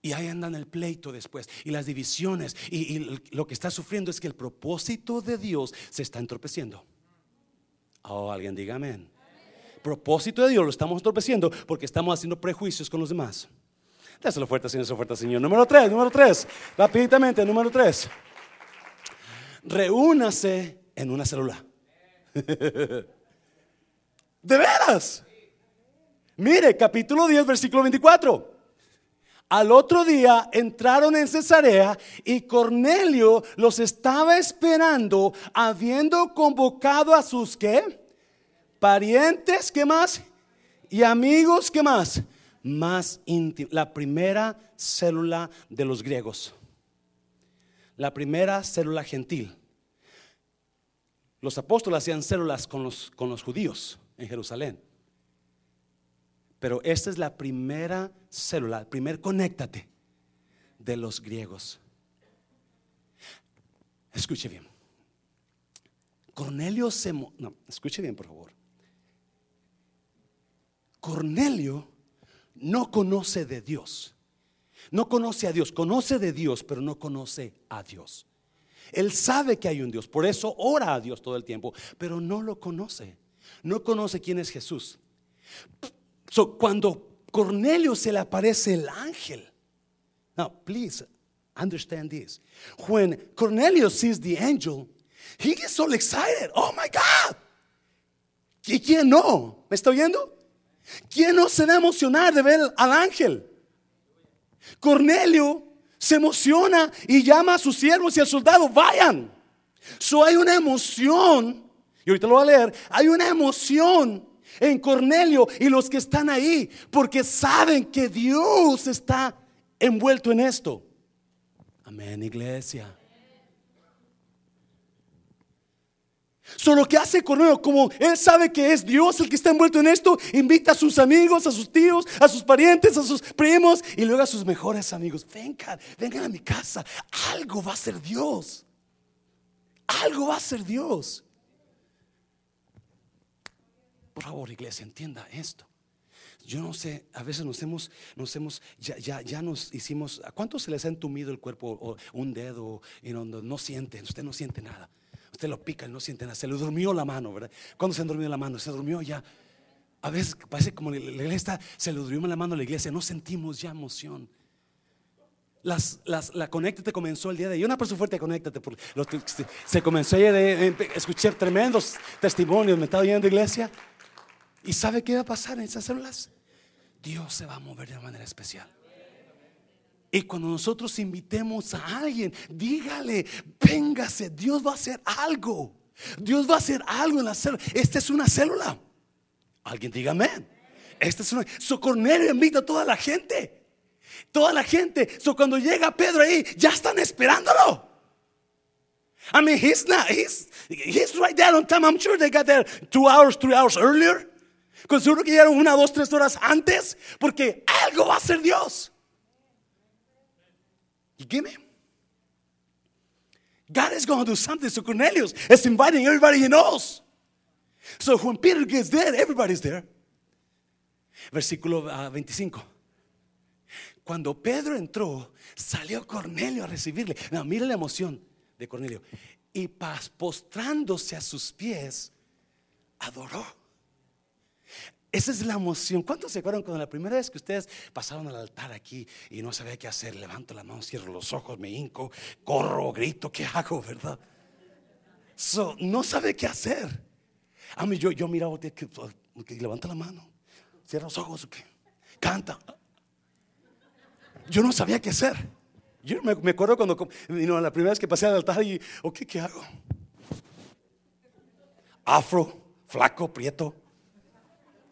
Y ahí andan el pleito después y las divisiones. Y, lo que está sufriendo es que el propósito de Dios se está entorpeciendo. Oh, alguien diga amén. Propósito de Dios lo estamos entorpeciendo porque estamos haciendo prejuicios con los demás. Dáselo fuerte, Señor, dáselo fuerte, Señor. Número tres, número tres. Rápidamente, número tres. Reúnase en una célula. ¿De veras? Mire, capítulo 10, versículo 24. Al otro día entraron en Cesarea y Cornelio los estaba esperando, habiendo convocado a sus qué? Parientes, ¿qué más? Y amigos, ¿qué más? Más íntimos. La primera célula de los griegos. La primera célula gentil. Los apóstoles hacían células con los, con los judíos en Jerusalén. Pero esta es la primera célula, el primer conéctate de los griegos. Escuche bien. Cornelio se... No, escuche bien, por favor. Cornelio no conoce de Dios. No conoce a Dios. Conoce de Dios, pero no conoce a Dios. Él sabe que hay un Dios, por eso ora a Dios todo el tiempo, pero no lo conoce. No conoce quién es Jesús. cuando Cornelio se le aparece el ángel, no, please, Understand this. When Cornelius sees the angel, he gets so excited. Oh my God. ¿Y quién no? ¿Me está oyendo? ¿Quién no se da a emocionar de ver al ángel? Cornelio se emociona y llama a sus siervos y al soldado, vayan. So hay una emoción, y ahorita lo voy a leer, hay una emoción en Cornelio y los que están ahí, porque saben que Dios está envuelto en esto. Amén, iglesia. Solo que hace Cornelio, como él sabe que es Dios el que está envuelto en esto, invita a sus amigos, a sus tíos, a sus parientes, a sus primos y luego a sus mejores amigos. Vengan, vengan a mi casa. Algo va a ser Dios. Algo va a ser Dios. Por favor, iglesia, entienda esto. Yo no sé, a veces nos hemos, nos hemos, ya, ya, ya nos hicimos, ¿a cuántos se les ha entumido el cuerpo o un dedo y no, no sienten? Usted no siente nada. Usted lo pica y no siente nada. Se le durmió la mano, ¿verdad? ¿Cuándo se han dormido la mano? Se durmió ya. A veces parece como la iglesia está, se le durmió la mano a la iglesia. No sentimos ya emoción. Las, las, la conéctate comenzó el día de hoy. Una persona fuerte, conéctate. Se comenzó ayer de, escuchar tremendos testimonios. Me estaba yendo a iglesia. ¿Y sabe qué va a pasar en esas células? Dios se va a mover de una manera especial. Y cuando nosotros invitemos a alguien, dígale, véngase, Dios va a hacer algo. Dios va a hacer algo en la célula. Esta es una célula. Alguien diga amén. Esta es una. So Cornelio invita a toda la gente. Toda la gente. So cuando llega Pedro ahí, ya están esperándolo. I mean, he's not, he's, he's right there on time. I'm sure they got there two hours, three hours earlier. Con que llegaron una, dos, tres horas antes, porque algo va a ser Dios. You give me? God is going to do something. So Cornelius is inviting everybody he knows. So when Peter gets there, everybody's there. Versículo 25. Ah, Cuando Pedro entró, salió Cornelio a recibirle. No, mire la emoción de Cornelio. Y postrándose a sus pies, adoró. Esa es la emoción. ¿Cuántos se acuerdan cuando la primera vez que ustedes pasaron al altar aquí y no sabía qué hacer? Levanto la mano, cierro los ojos, me hinco, corro, grito, ¿qué hago, verdad? no sabe qué hacer. A mí yo, yo miraba, levanta la mano, cierra los ojos, canta. Yo no sabía qué hacer. Yo me, acuerdo cuando, la primera vez que pasé al altar y, ok, ¿qué hago? Afro, flaco, prieto.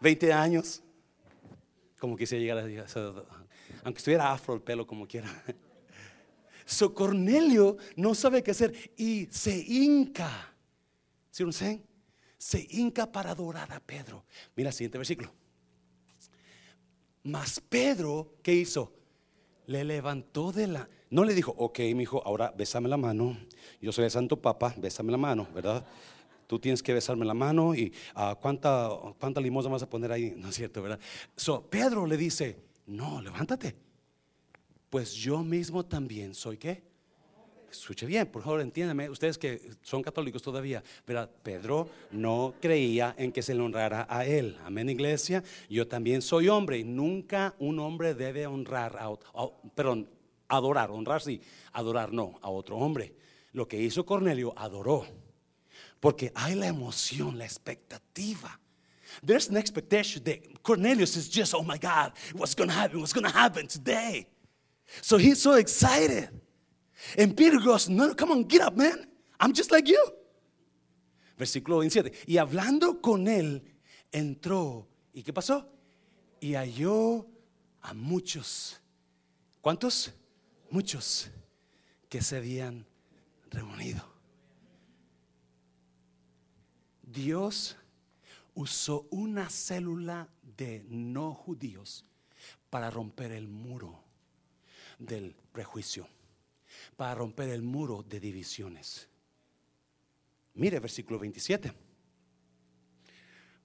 20 años. Como quise llegar a aunque estuviera afro el pelo como quiera. So Cornelio no sabe qué hacer y se hinca. ¿Sí lo sé? Se hinca para adorar a Pedro. Mira el siguiente versículo. Mas Pedro, ¿qué hizo? Le levantó de la. No le dijo, ok, mi hijo, ahora bésame la mano. Yo soy el Santo Papa, bésame la mano, ¿verdad? Tú tienes que besarme la mano y uh, ¿cuánta, cuánta limosna vas a poner ahí. No es cierto, ¿verdad? So, Pedro le dice, no, levántate. Pues yo mismo también soy qué. Escuche bien, por favor, entiéndame, ustedes que son católicos todavía, ¿verdad? Pedro no creía en que se le honrara a él. Amén, iglesia. Yo también soy hombre y nunca un hombre debe honrar a, perdón, adorar, honrar sí, adorar no, a otro hombre. Lo que hizo Cornelio, adoró. Porque hay la emoción, la expectativa. There's an expectation that Cornelius is just, oh my God, what's going to happen? What's going to happen today? So he's so excited. And Peter goes, no, come on, get up, man. I'm just like you. Versículo 27. Y hablando con él, entró. ¿Y qué pasó? Y halló a muchos. ¿Cuántos? Muchos que se habían reunido. Dios usó una célula de no judíos para romper el muro del prejuicio, para romper el muro de divisiones. Mire versículo 27.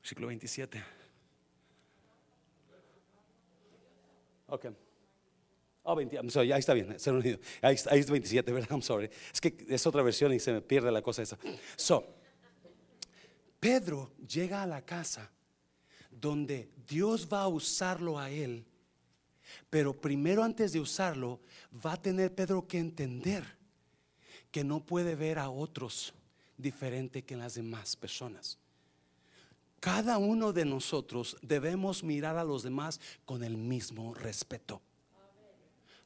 Versículo 27. Ok. Oh, 20, I'm sorry, ahí está bien, ahí, ahí es 27, ¿verdad? I'm sorry. Es que es otra versión y se me pierde la cosa esa. So, Pedro llega a la casa donde Dios va a usarlo a él Pero primero antes de usarlo, va a tener Pedro que entender que no puede ver a otros diferente que las demás personas. Cada uno de nosotros debemos mirar a los demás con el mismo respeto.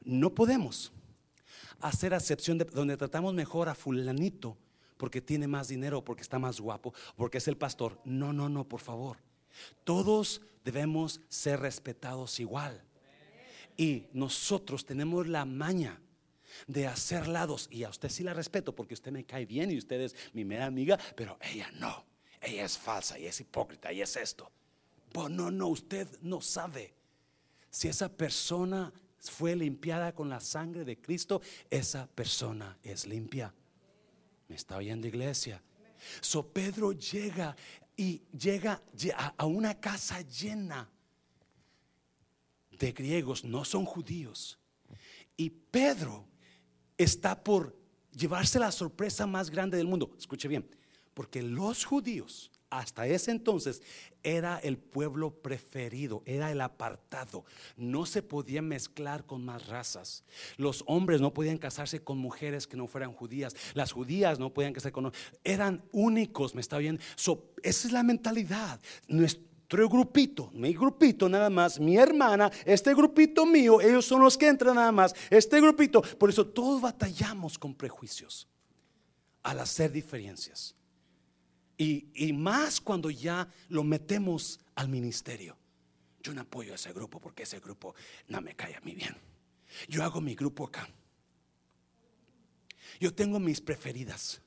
No podemos hacer acepción de donde tratamos mejor a fulanito porque tiene más dinero, porque está más guapo, porque es el pastor. No, no, no, por favor. Todos debemos ser respetados igual. Y nosotros tenemos la maña de hacer lados. Y a usted sí la respeto porque usted me cae bien y usted es mi mera amiga, pero ella no. Ella es falsa y es hipócrita y es esto. Pues no, no, usted no sabe. Si esa persona fue limpiada con la sangre de Cristo, esa persona es limpia. ¿Me está oyendo iglesia? So Pedro llega y llega a una casa llena de griegos, no son judíos. Y Pedro está por llevarse la sorpresa más grande del mundo. Escuche bien, porque los judíos hasta ese entonces era el pueblo preferido, era el apartado. No se podía mezclar con más razas. Los hombres no podían casarse con mujeres que no fueran judías. Las judías no podían casarse con... Eran únicos, me está bien. esa es la mentalidad. Nuestro grupito, mi grupito nada más, mi hermana, este grupito mío, ellos son los que entran nada más. Este grupito, por eso todos batallamos con prejuicios al hacer diferencias. Y, más cuando ya lo metemos al ministerio. Yo no apoyo a ese grupo porque ese grupo no me cae a mí bien. Yo hago mi grupo acá. Yo tengo mis preferidas.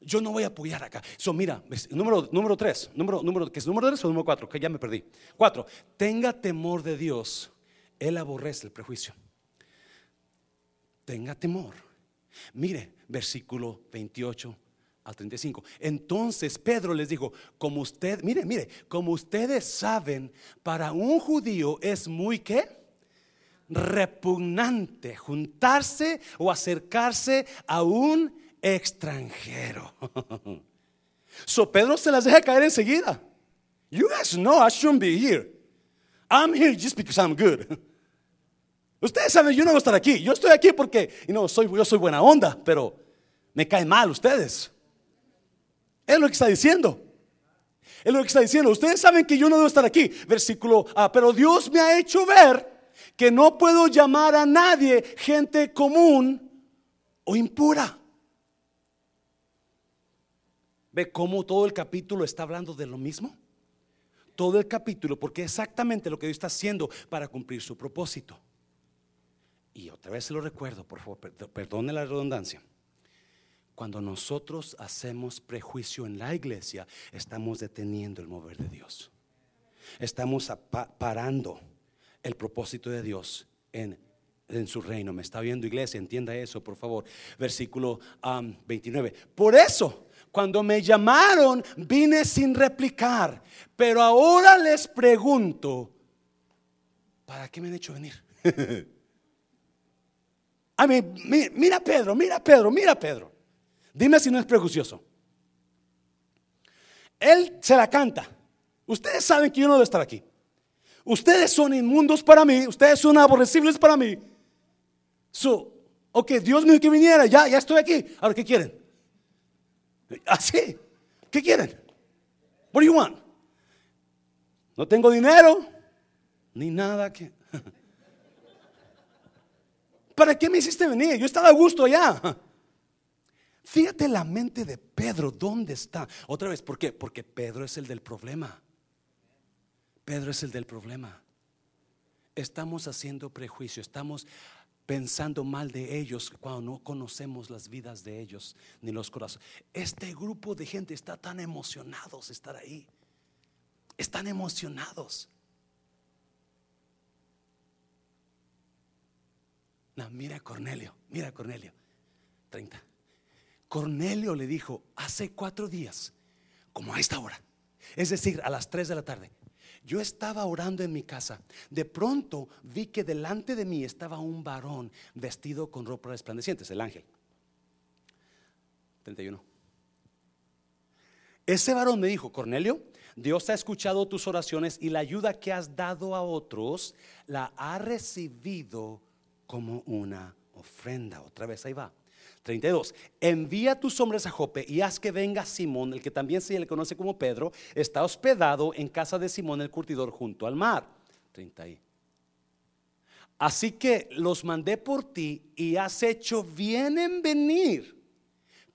Yo no voy a apoyar acá. Mira, número, número tres, número, número, ¿qué es número tres o número cuatro? Que ya me perdí. Cuatro, tenga temor de Dios. Él aborrece el prejuicio. Tenga temor. Mire, versículo 28 al 35. Entonces Pedro les dijo, como usted, mire, mire, como ustedes saben, para un judío es muy qué? Repugnante juntarse o acercarse a un extranjero. so Pedro se las deja caer enseguida. You guys know I shouldn't be here. I'm here just because I'm good. Ustedes saben, yo no voy a estar aquí. Yo estoy aquí porque, you know, soy, yo soy buena onda, pero me caen mal ustedes. Es lo que está diciendo. Es lo que está diciendo. Ustedes saben que yo no debo estar aquí. Versículo A. Pero Dios me ha hecho ver que no puedo llamar a nadie gente común o impura. ¿Ve cómo todo el capítulo está hablando de lo mismo? Todo el capítulo, porque exactamente lo que Dios está haciendo para cumplir su propósito. Y otra vez se lo recuerdo, por favor, perdone la redundancia. Cuando nosotros hacemos prejuicio en la iglesia, estamos deteniendo el mover de Dios. Estamos parando el propósito de Dios en, su reino. ¿Me está viendo iglesia? Entienda eso, por favor. Versículo 29. Por eso, cuando me llamaron, vine sin replicar. Pero ahora les pregunto, ¿para qué me han hecho venir? A mí, mira Pedro, mira Pedro, mira Pedro. Dime si no es prejuicioso. Él se la canta. Ustedes saben que yo no debo estar aquí. Ustedes son inmundos para mí. Ustedes son aborrecibles para mí. So, ok, Dios me dijo que viniera. Ya, ya estoy aquí. Ahora, ¿qué quieren? Así. ¿Qué quieren? What do you want? No tengo dinero ni nada que. ¿Para qué me hiciste venir? Yo estaba a gusto allá. Fíjate la mente de Pedro, ¿dónde está? Otra vez, ¿por qué? Porque Pedro es el del problema. Pedro es el del problema. Estamos haciendo prejuicio, estamos pensando mal de ellos cuando no conocemos las vidas de ellos ni los corazones. Este grupo de gente está tan emocionados de estar ahí. Están emocionados. Mira Cornelio, mira Cornelio. 30. Cornelio le dijo, hace cuatro días, como a esta hora, es decir, a las tres de la tarde, yo estaba orando en mi casa. De pronto vi que delante de mí estaba un varón vestido con ropa resplandecientes, el ángel. 31. Ese varón me dijo, Cornelio, Dios ha escuchado tus oraciones y la ayuda que has dado a otros la ha recibido como una ofrenda. Otra vez ahí va. 32. Envía tus hombres a Jope y haz que venga Simón, el que también se le conoce como Pedro, está hospedado en casa de Simón el curtidor junto al mar. 30. Así que los mandé por ti y has hecho bien en venir.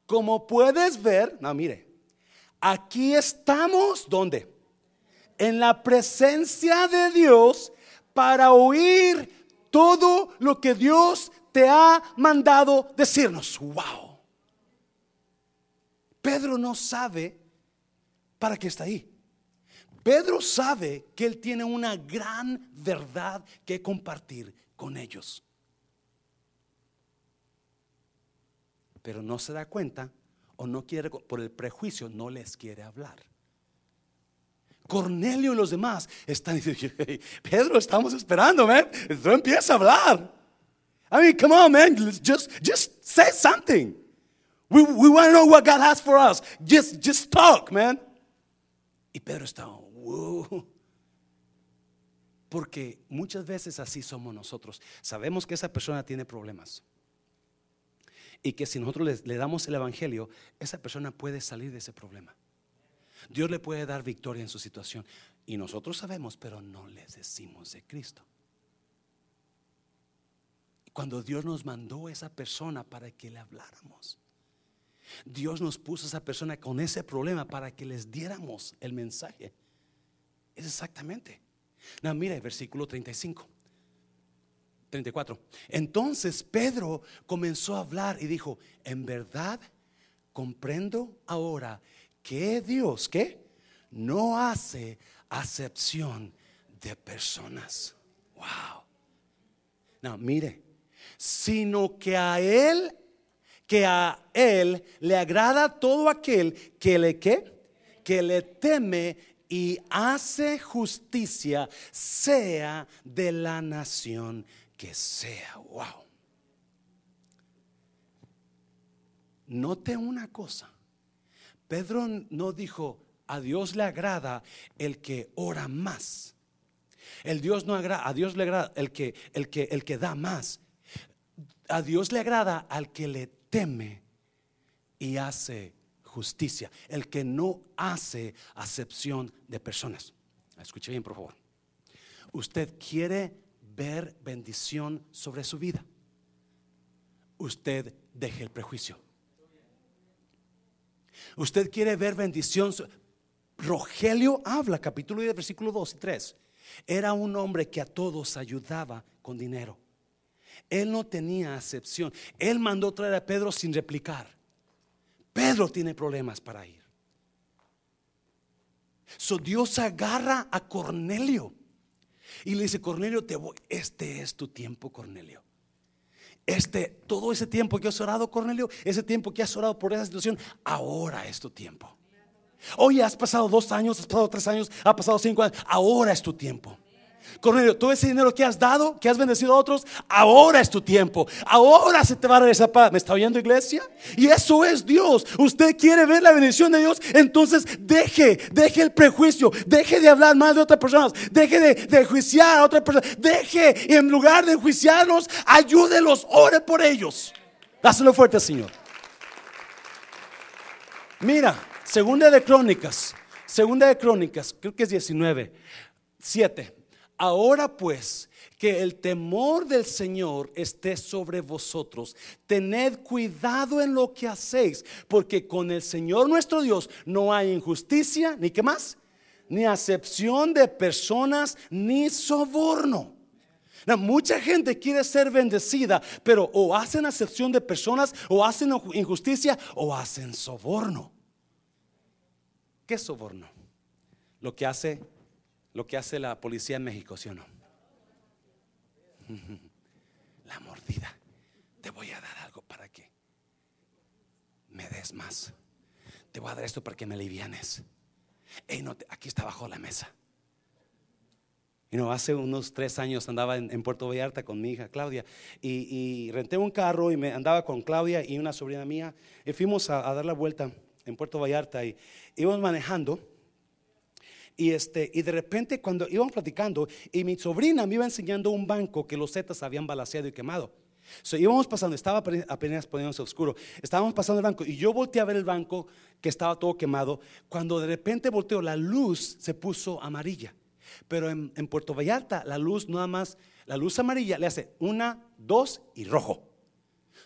Como puedes ver, no, mire, aquí estamos, ¿dónde? En la presencia de Dios para oír todo lo que Dios te ha mandado decirnos. Wow. Pedro no sabe para qué está ahí. Pedro sabe que él tiene una gran verdad que compartir con ellos. Pero no se da cuenta o no quiere, por el prejuicio, no les quiere hablar. Cornelio y los demás están diciendo, Pedro, estamos esperando. Entonces empieza a hablar. I mean, come on, man. Just, just say something. We, we want to know what God has for us. Just, just talk, man. Y Pedro está, wow. Porque muchas veces así somos nosotros. Sabemos que esa persona tiene problemas. Y que si nosotros le, le damos el Evangelio, esa persona puede salir de ese problema. Dios le puede dar victoria en su situación. Y nosotros sabemos, pero no les decimos de Cristo. Cuando Dios nos mandó a esa persona para que le habláramos. Dios nos puso a esa persona con ese problema para que les diéramos el mensaje. Exactamente. No, mire, versículo 35. 34. Entonces Pedro comenzó a hablar y dijo, en verdad comprendo ahora que Dios, ¿qué? No hace acepción de personas. Wow. No, mire, sino que a él, que a él le agrada todo aquel que le ¿qué? que le teme y hace justicia, sea de la nación que sea. Wow. Note una cosa. Pedro no dijo, a Dios le agrada el que ora más. El Dios no agrada, a Dios le agrada el que, el que, el que da más. A Dios le agrada al que le teme y hace justicia, el que no hace acepción de personas. Escuche bien, por favor. Usted quiere ver bendición sobre su vida. Usted deje el prejuicio. Usted quiere ver bendición. Rogelio habla, capítulo 10, versículo 2 y 3. Era un hombre que a todos ayudaba con dinero. Él no tenía acepción. Él mandó traer a Pedro sin replicar. Pedro tiene problemas para ir. So Dios agarra a Cornelio y le dice, Cornelio, te voy, este es tu tiempo, Cornelio. Este, todo ese tiempo que has orado, Cornelio, ese tiempo que has orado por esa situación, ahora es tu tiempo. Oye, has pasado dos años, has pasado tres años, ha pasado cinco años, ahora es tu tiempo. Cornelio, todo ese dinero que has dado, que has bendecido a otros, ahora es tu tiempo. Ahora se te va a regresar para. ¿Me está oyendo, iglesia? Y eso es Dios. Usted quiere ver la bendición de Dios, entonces deje, deje el prejuicio, deje de hablar mal de otras personas, deje de, juiciar a otras personas, deje y en lugar de juiciarlos, ayúdelos, ore por ellos. Dáselo fuerte, Señor. Mira, segunda de Crónicas, segunda de Crónicas, creo que es 19, 7. Ahora pues, que el temor del Señor esté sobre vosotros. Tened cuidado en lo que hacéis, porque con el Señor nuestro Dios no hay injusticia, ni qué más, ni acepción de personas, ni soborno. mucha gente quiere ser bendecida, pero o hacen acepción de personas, o hacen injusticia, o hacen soborno. ¿Qué soborno? Lo que hace lo que hace la policía en México, ¿sí o no? La mordida. Te voy a dar algo para que me des más. Te voy a dar esto para que me alivianes. no aquí está bajo la mesa. Y no, hace unos tres años andaba en, Puerto Vallarta con mi hija Claudia y, renté un carro y me andaba con Claudia y una sobrina mía y fuimos a, a dar la vuelta en Puerto Vallarta y íbamos manejando Y, este, y de repente cuando íbamos platicando y mi sobrina me iba enseñando un banco que los zetas habían balaseado y quemado. So, íbamos pasando, estaba apenas poniéndose oscuro. Estábamos pasando el banco y yo volteé a ver el banco que estaba todo quemado. Cuando de repente volteo, la luz se puso amarilla. Pero en, en Puerto Vallarta, la luz nada más, la luz amarilla le hace una, dos y rojo.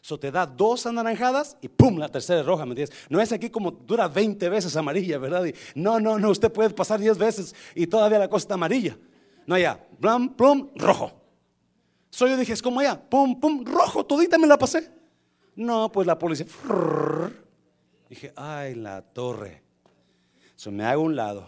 So te da dos anaranjadas y pum, la tercera es roja, ¿me entiendes? No es aquí como dura 20 veces amarilla, ¿verdad? no, no, no, usted puede pasar 10 veces y todavía la cosa está amarilla. No, ya, plum, plum, rojo. So yo dije, es como ya, pum, pum, rojo, todita me la pasé. No, pues la policía. Dije, ay, la torre. So me hago un lado.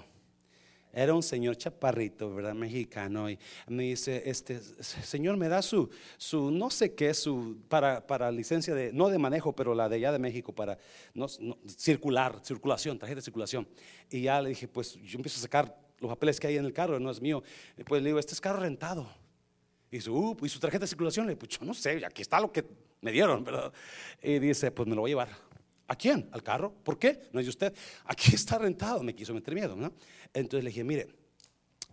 Era un señor chaparrito, ¿verdad? Mexicano. Y me dice, este, señor, me da su, su no sé qué, su, para, para licencia de, no de manejo, pero la de allá de México, para no, circular, circulación, tarjeta de circulación. Y ya le dije, pues yo empiezo a sacar los papeles que hay en el carro, no es mío. Pues le digo, este es carro rentado. Y dice, uh, ¿y su tarjeta de circulación? Le digo, pues yo no sé, aquí está lo que me dieron, ¿verdad? Y dice, pues me lo voy a llevar. ¿A quién? ¿Al carro? ¿Por qué? No es de usted. Aquí está rentado. Me quiso meter miedo, ¿no? Entonces le dije, mire,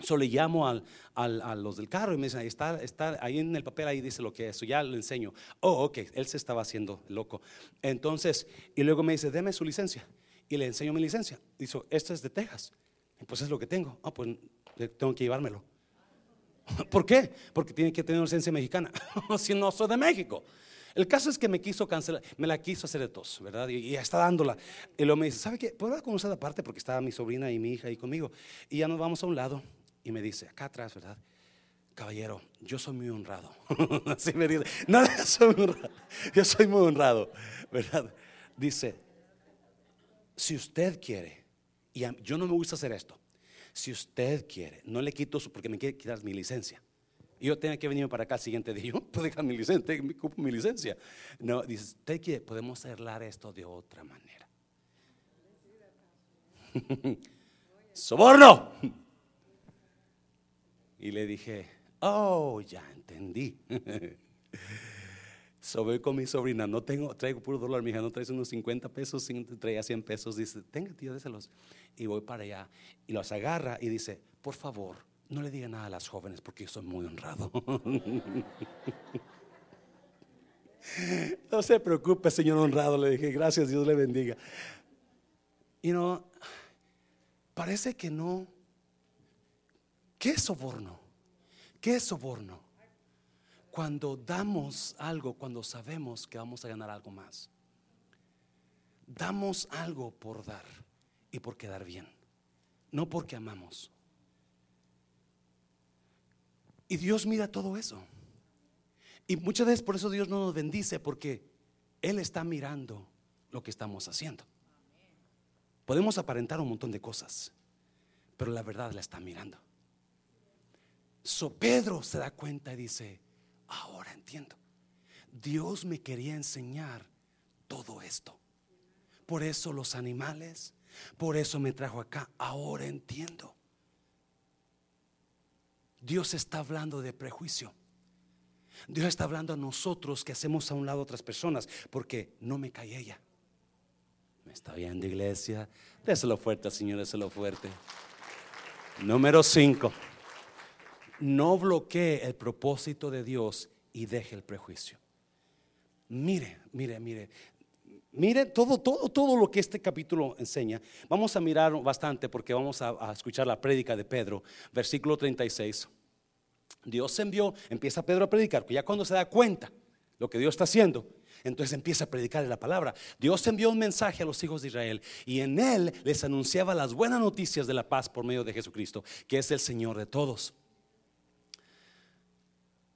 solo le llamo al, a los del carro y me dice, está, está ahí en el papel, ahí dice lo que es, ya lo enseño. Oh, ok, él se estaba haciendo loco. Entonces, y luego me dice, deme su licencia. Y le enseño mi licencia. Dice, esto es de Texas. Y pues es lo que tengo. Ah, pues tengo que llevármelo. ¿Por qué? Porque tiene que tener licencia mexicana. si no, soy de México. El caso es que me quiso cancelar, me la quiso hacer de tos, ¿verdad? Y, ya está dándola. Y luego me dice, ¿sabe qué? ¿Puedo con usted aparte? Porque estaba mi sobrina y mi hija ahí conmigo. Y ya nos vamos a un lado. Y me dice, acá atrás, ¿verdad? Caballero, yo soy muy honrado. Así me dice, no, yo soy muy honrado. Yo soy muy honrado, ¿verdad? Dice, si usted quiere, y yo no me gusta hacer esto, si usted quiere, no le quito su, porque me quiere quitar mi licencia. Yo tenía que venirme para acá el siguiente día. Yo puedo dejar mi licencia, mi licencia. No, dice, usted quiere, podemos arreglar esto de otra manera. Soborno. Y le dije, oh, ya entendí. So con mi sobrina, no tengo, traigo puro dólar, mi hija, no traes unos 50 pesos, traía 100 pesos, dice, tenga tío, déselos. Y voy para allá y los agarra y dice, por favor, no le diga nada a las jóvenes porque yo soy muy honrado. no se preocupe, señor honrado, le dije, gracias, Dios le bendiga. Y no, parece que no. ¿Qué es soborno? ¿Qué es soborno? Cuando damos algo, cuando sabemos que vamos a ganar algo más. Damos algo por dar y por quedar bien, no porque amamos. Y Dios mira todo eso. Y muchas veces por eso Dios no nos bendice, porque Él está mirando lo que estamos haciendo. Podemos aparentar un montón de cosas, pero la verdad la está mirando. So Pedro se da cuenta y dice, ahora entiendo. Dios me quería enseñar todo esto. Por eso los animales, por eso me trajo acá. Ahora entiendo. Dios está hablando de prejuicio. Dios está hablando a nosotros que hacemos a un lado otras personas porque no me cae ella. Me está viendo iglesia. Déselo fuerte, Señor, déselo fuerte. Número 5. No bloquee el propósito de Dios y deje el prejuicio. Mire, mire, mire. Mire todo, todo, todo lo que este capítulo enseña. Vamos a mirar bastante porque vamos a, escuchar la prédica de Pedro, versículo 36. Dios envió, empieza Pedro a predicar, que ya cuando se da cuenta lo que Dios está haciendo, entonces empieza a predicar la palabra. Dios envió un mensaje a los hijos de Israel y en él les anunciaba las buenas noticias de la paz por medio de Jesucristo, que es el Señor de todos.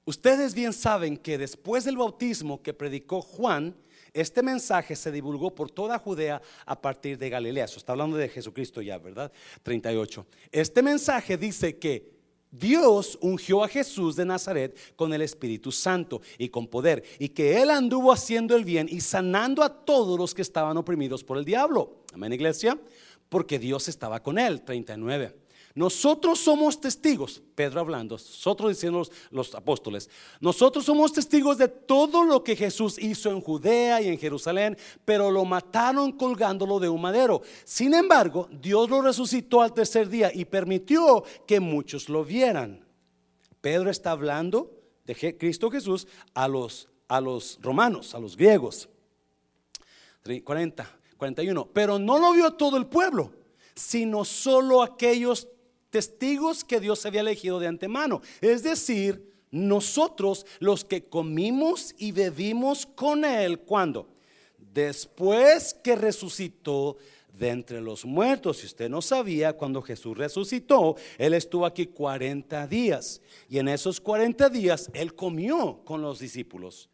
Ustedes bien saben que después del bautismo que predicó Juan, este mensaje se divulgó por toda Judea a partir de Galilea. Eso está hablando de Jesucristo ya, ¿verdad? 38. Este mensaje dice que Dios ungió a Jesús de Nazaret con el Espíritu Santo y con poder, y que Él anduvo haciendo el bien y sanando a todos los que estaban oprimidos por el diablo. Amén, iglesia. Porque Dios estaba con Él. 39. Nosotros somos testigos, Pedro hablando, nosotros diciendo los, los, apóstoles, nosotros somos testigos de todo lo que Jesús hizo en Judea y en Jerusalén, pero lo mataron colgándolo de un madero. Sin embargo, Dios lo resucitó al tercer día y permitió que muchos lo vieran. Pedro está hablando de Cristo Jesús a los, a los romanos, a los griegos. 40, 41. Pero no lo vio todo el pueblo, sino solo aquellos testigos que Dios había elegido de antemano. Es decir, nosotros los que comimos y bebimos con Él, ¿cuándo? Después que resucitó de entre los muertos. Si usted no sabía, cuando Jesús resucitó, Él estuvo aquí 40 días. Y en esos 40 días Él comió con los discípulos.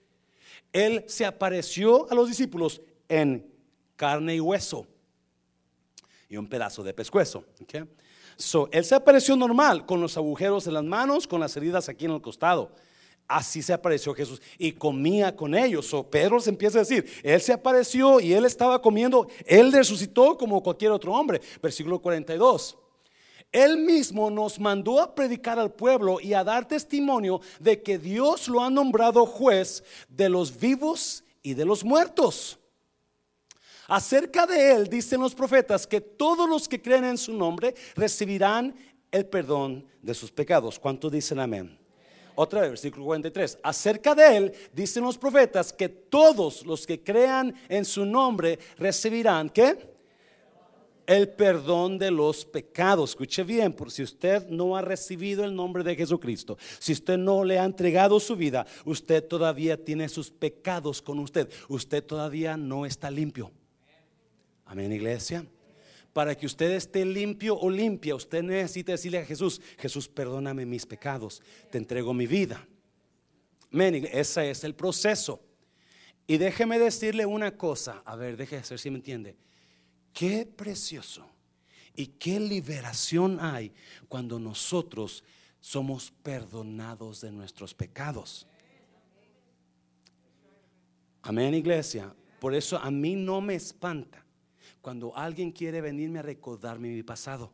Él se apareció a los discípulos en carne y hueso y un pedazo de pescuezo. Él se apareció normal, con los agujeros en las manos, con las heridas aquí en el costado. Así se apareció Jesús y comía con ellos. So, Pedro se empieza a decir, él se apareció y él estaba comiendo, él resucitó como cualquier otro hombre. Versículo 42. Él mismo nos mandó a predicar al pueblo y a dar testimonio de que Dios lo ha nombrado juez de los vivos y de los muertos. Acerca de él dicen los profetas que todos los que creen en su nombre recibirán el perdón de sus pecados. ¿Cuántos dicen amén? Otra vez, versículo 43. Acerca de él dicen los profetas que todos los que crean en su nombre recibirán, ¿qué? El perdón de los pecados. Escuche bien, por si usted no ha recibido el nombre de Jesucristo, si usted no le ha entregado su vida, usted todavía tiene sus pecados con usted. Usted todavía no está limpio. Amén, iglesia. Para que usted esté limpio o limpia, usted necesita decirle a Jesús, Jesús, perdóname mis pecados, te entrego mi vida. Amén, ese es el proceso. Y déjeme decirle una cosa, a ver, déjeme ver si me entiende. Qué precioso y qué liberación hay cuando nosotros somos perdonados de nuestros pecados. Amén, iglesia. Por eso a mí no me espanta cuando alguien quiere venirme a recordarme mi pasado.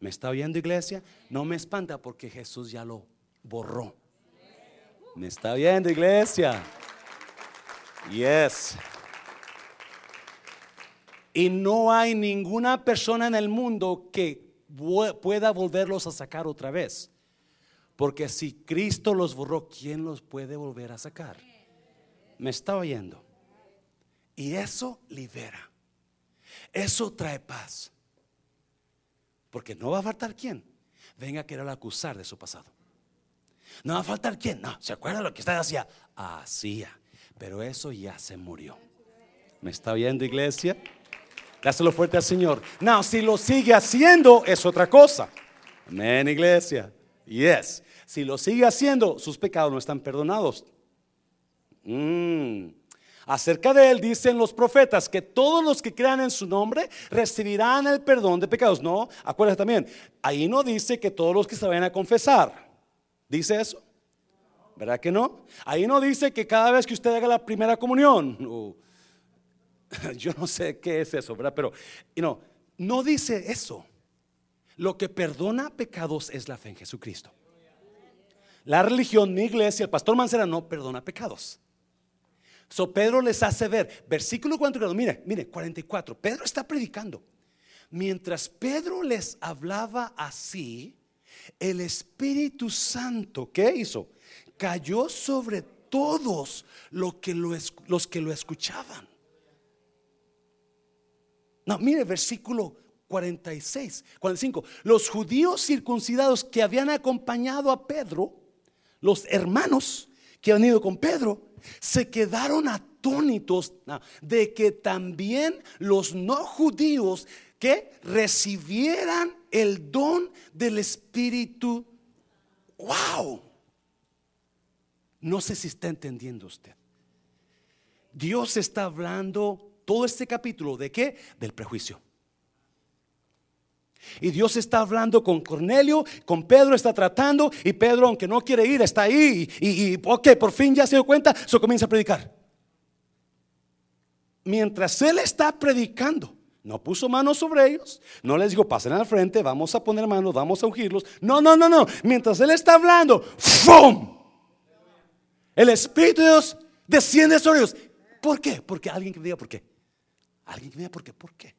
¿Me está oyendo iglesia? No me espanta porque Jesús ya lo borró. ¿Me está viendo iglesia? Yes. Y no hay ninguna persona en el mundo que pueda volverlos a sacar otra vez. Porque si Cristo los borró, ¿quién los puede volver a sacar? ¿Me está oyendo? Y eso libera. Eso trae paz. Porque no va a faltar quien venga a querer acusar de su pasado. No va a faltar quien, no, ¿se acuerda lo que usted hacía? Hacía, pero eso ya se murió. ¿Me está viendo, iglesia? Dáselo fuerte al Señor. No, si lo sigue haciendo es otra cosa. Amén, iglesia. Yes. Si lo sigue haciendo, sus pecados no están perdonados. Mmm Acerca de él dicen los profetas que todos los que crean en su nombre recibirán el perdón de pecados. No, acuérdate también, ahí no dice que todos los que se vayan a confesar. ¿Dice eso? ¿Verdad que no? Ahí no dice que cada vez que usted haga la primera comunión, yo no sé qué es eso, ¿verdad? Pero no, no dice eso. Lo que perdona pecados es la fe en Jesucristo. La religión, mi iglesia, el pastor Mancera no perdona pecados. So Pedro les hace ver, versículo 44, mire, mire, 44, Pedro está predicando. Mientras Pedro les hablaba así, el Espíritu Santo, ¿qué hizo? Cayó sobre todos los que lo, los que lo escuchaban. No, mire, versículo 46, 45. Los judíos circuncidados que habían acompañado a Pedro, los hermanos que han ido con Pedro, se quedaron atónitos de que también los no judíos que recibieran el don del Espíritu. ¡Wow! No sé si está entendiendo usted. Dios está hablando todo este capítulo de qué? Del prejuicio. Y Dios está hablando con Cornelio, con Pedro está tratando y Pedro, aunque no quiere ir, está ahí. Y, ok, por fin ya se dio cuenta, se comienza a predicar. Mientras él está predicando, No puso manos sobre ellos. No les dijo, pasen al frente, vamos a poner manos, vamos a ungirlos. No, no, no, no. Mientras Él está hablando, ¡fum! El Espíritu de Dios desciende sobre ellos. ¿Por qué? Porque alguien que me diga por qué. Alguien que me diga por qué. ¿Por qué?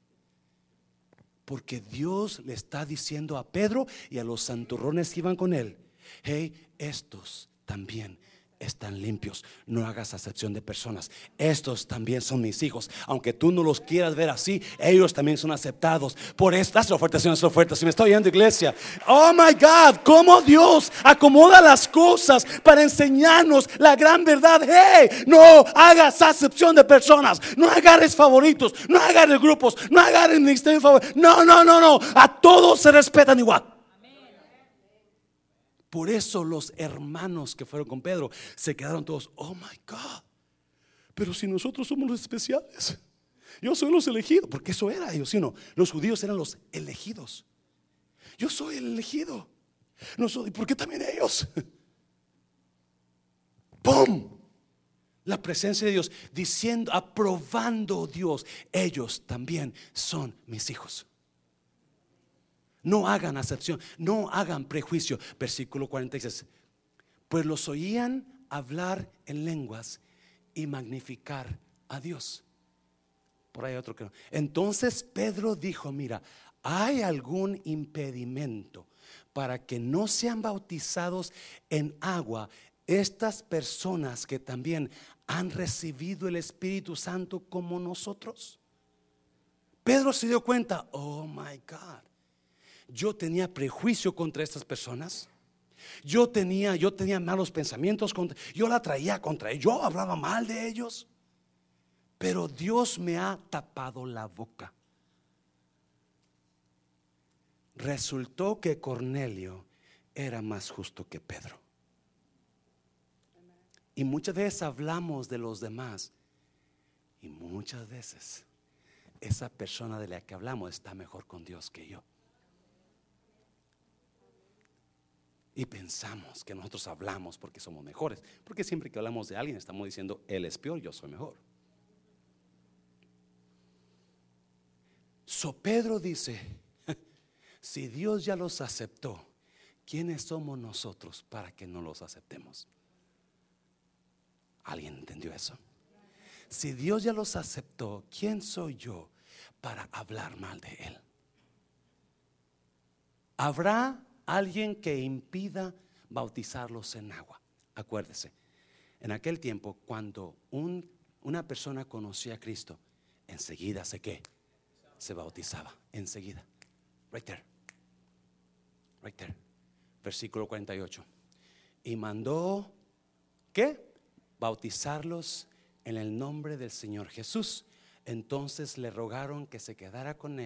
Porque Dios le está diciendo a Pedro y a los santurrones que iban con él, hey, estos también están limpios. No hagas acepción de personas. Estos también son mis hijos. Aunque tú no los quieras ver así, ellos también son aceptados. Por esta es la oferta, es la oferta. Si me estoy oyendo, iglesia. Oh my God, cómo Dios acomoda las cosas para enseñarnos la gran verdad. Hey, no hagas acepción de personas. No agarres favoritos. No agarres grupos. No agarres ministerio favoritos. No, no, no, no. A todos se respetan igual. Por eso los hermanos que fueron con Pedro se quedaron todos, oh my God, pero si nosotros somos los especiales, yo soy los elegidos, porque eso era ellos, sino los judíos eran los elegidos. Yo soy el elegido. No soy, ¿Por qué también ellos? ¡Pum! La presencia de Dios diciendo, aprobando Dios, ellos también son mis hijos. No hagan acepción, no hagan prejuicio. Versículo 46. Pues los oían hablar en lenguas y magnificar a Dios. Por ahí otro que no. Entonces Pedro dijo, mira, ¿hay algún impedimento para que no sean bautizados en agua estas personas que también han recibido el Espíritu Santo como nosotros? Pedro se dio cuenta, oh my God, yo tenía prejuicio contra estas personas. Yo tenía, yo tenía malos pensamientos contra, yo la traía contra ellos, yo hablaba mal de ellos. Pero Dios me ha tapado la boca. Resultó que Cornelio era más justo que Pedro. Y muchas veces hablamos de los demás. Y muchas veces esa persona de la que hablamos está mejor con Dios que yo. Y pensamos que nosotros hablamos porque somos mejores. Porque siempre que hablamos de alguien estamos diciendo, él es peor, yo soy mejor. So Pedro dice, si Dios ya los aceptó, ¿quiénes somos nosotros para que no los aceptemos? ¿Alguien entendió eso? Si Dios ya los aceptó, ¿quién soy yo para hablar mal de Él? ¿Habrá alguien que impida bautizarlos en agua. Acuérdese, en aquel tiempo cuando una persona conocía a Cristo, enseguida se bautizaba, enseguida. Right there. Right there. Versículo 48. Y mandó ¿qué? Bautizarlos en el nombre del Señor Jesús. Entonces le rogaron que se quedara con,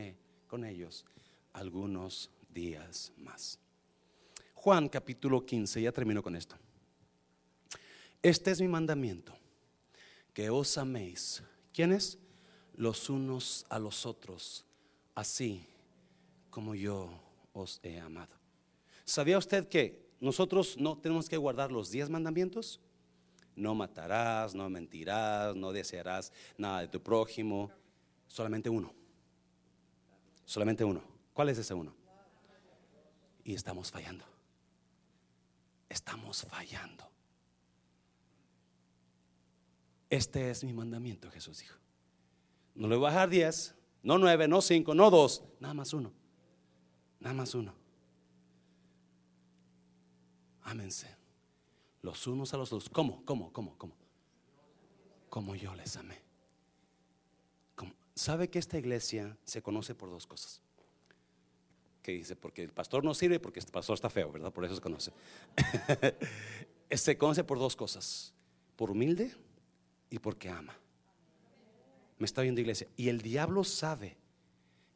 con ellos algunos días más. Juan capítulo 15, ya termino con esto. Este es mi mandamiento, que os améis. ¿Quiénes? Los unos a los otros, así como yo os he amado. ¿Sabía usted que nosotros no tenemos que guardar los diez mandamientos? No matarás, no mentirás, no desearás nada de tu prójimo. Solamente uno. Solamente uno. ¿Cuál es ese uno? Y estamos fallando estamos fallando. Este es mi mandamiento, Jesús dijo. No le voy a bajar diez, no nueve, no cinco, no dos, nada más uno. Nada más uno. Ámense. Los unos a los dos. ¿Cómo? ¿Cómo? ¿Cómo? ¿Cómo? Como yo les amé. ¿Sabe que esta iglesia se conoce por dos cosas? Que dice, porque el pastor no sirve porque este pastor está feo, ¿verdad? Por eso se conoce. se conoce por dos cosas, por humilde y porque ama. Me está viendo iglesia. Y el diablo sabe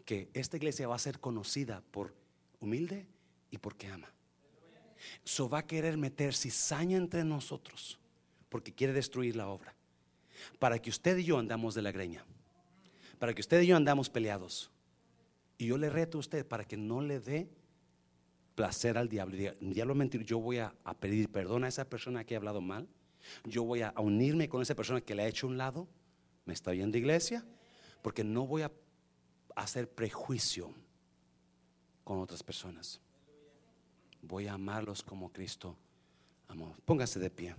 que esta iglesia va a ser conocida por humilde y porque ama. So va a querer meter cizaña entre nosotros porque quiere destruir la obra. Para que usted y yo andamos de la greña. Para que usted y yo andamos peleados y yo le reto a usted para que no le dé placer al diablo. Diablo mentir, yo voy a, pedir perdón a esa persona que ha hablado mal. Yo voy a, unirme con esa persona que le ha hecho un lado. ¿Me está viendo iglesia? Porque no voy a, hacer prejuicio con otras personas. Voy a amarlos como Cristo amó. Póngase de pie.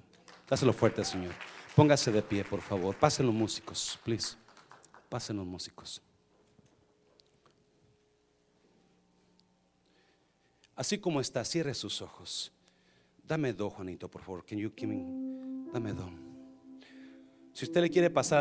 Dáselo fuerte, Señor. Póngase de pie, por favor. Pasen los músicos, please. Pasen los músicos. Así como está, cierre sus ojos. Dame dos, Juanito, por favor. Can you give me- Dame dos. Si usted le quiere pasar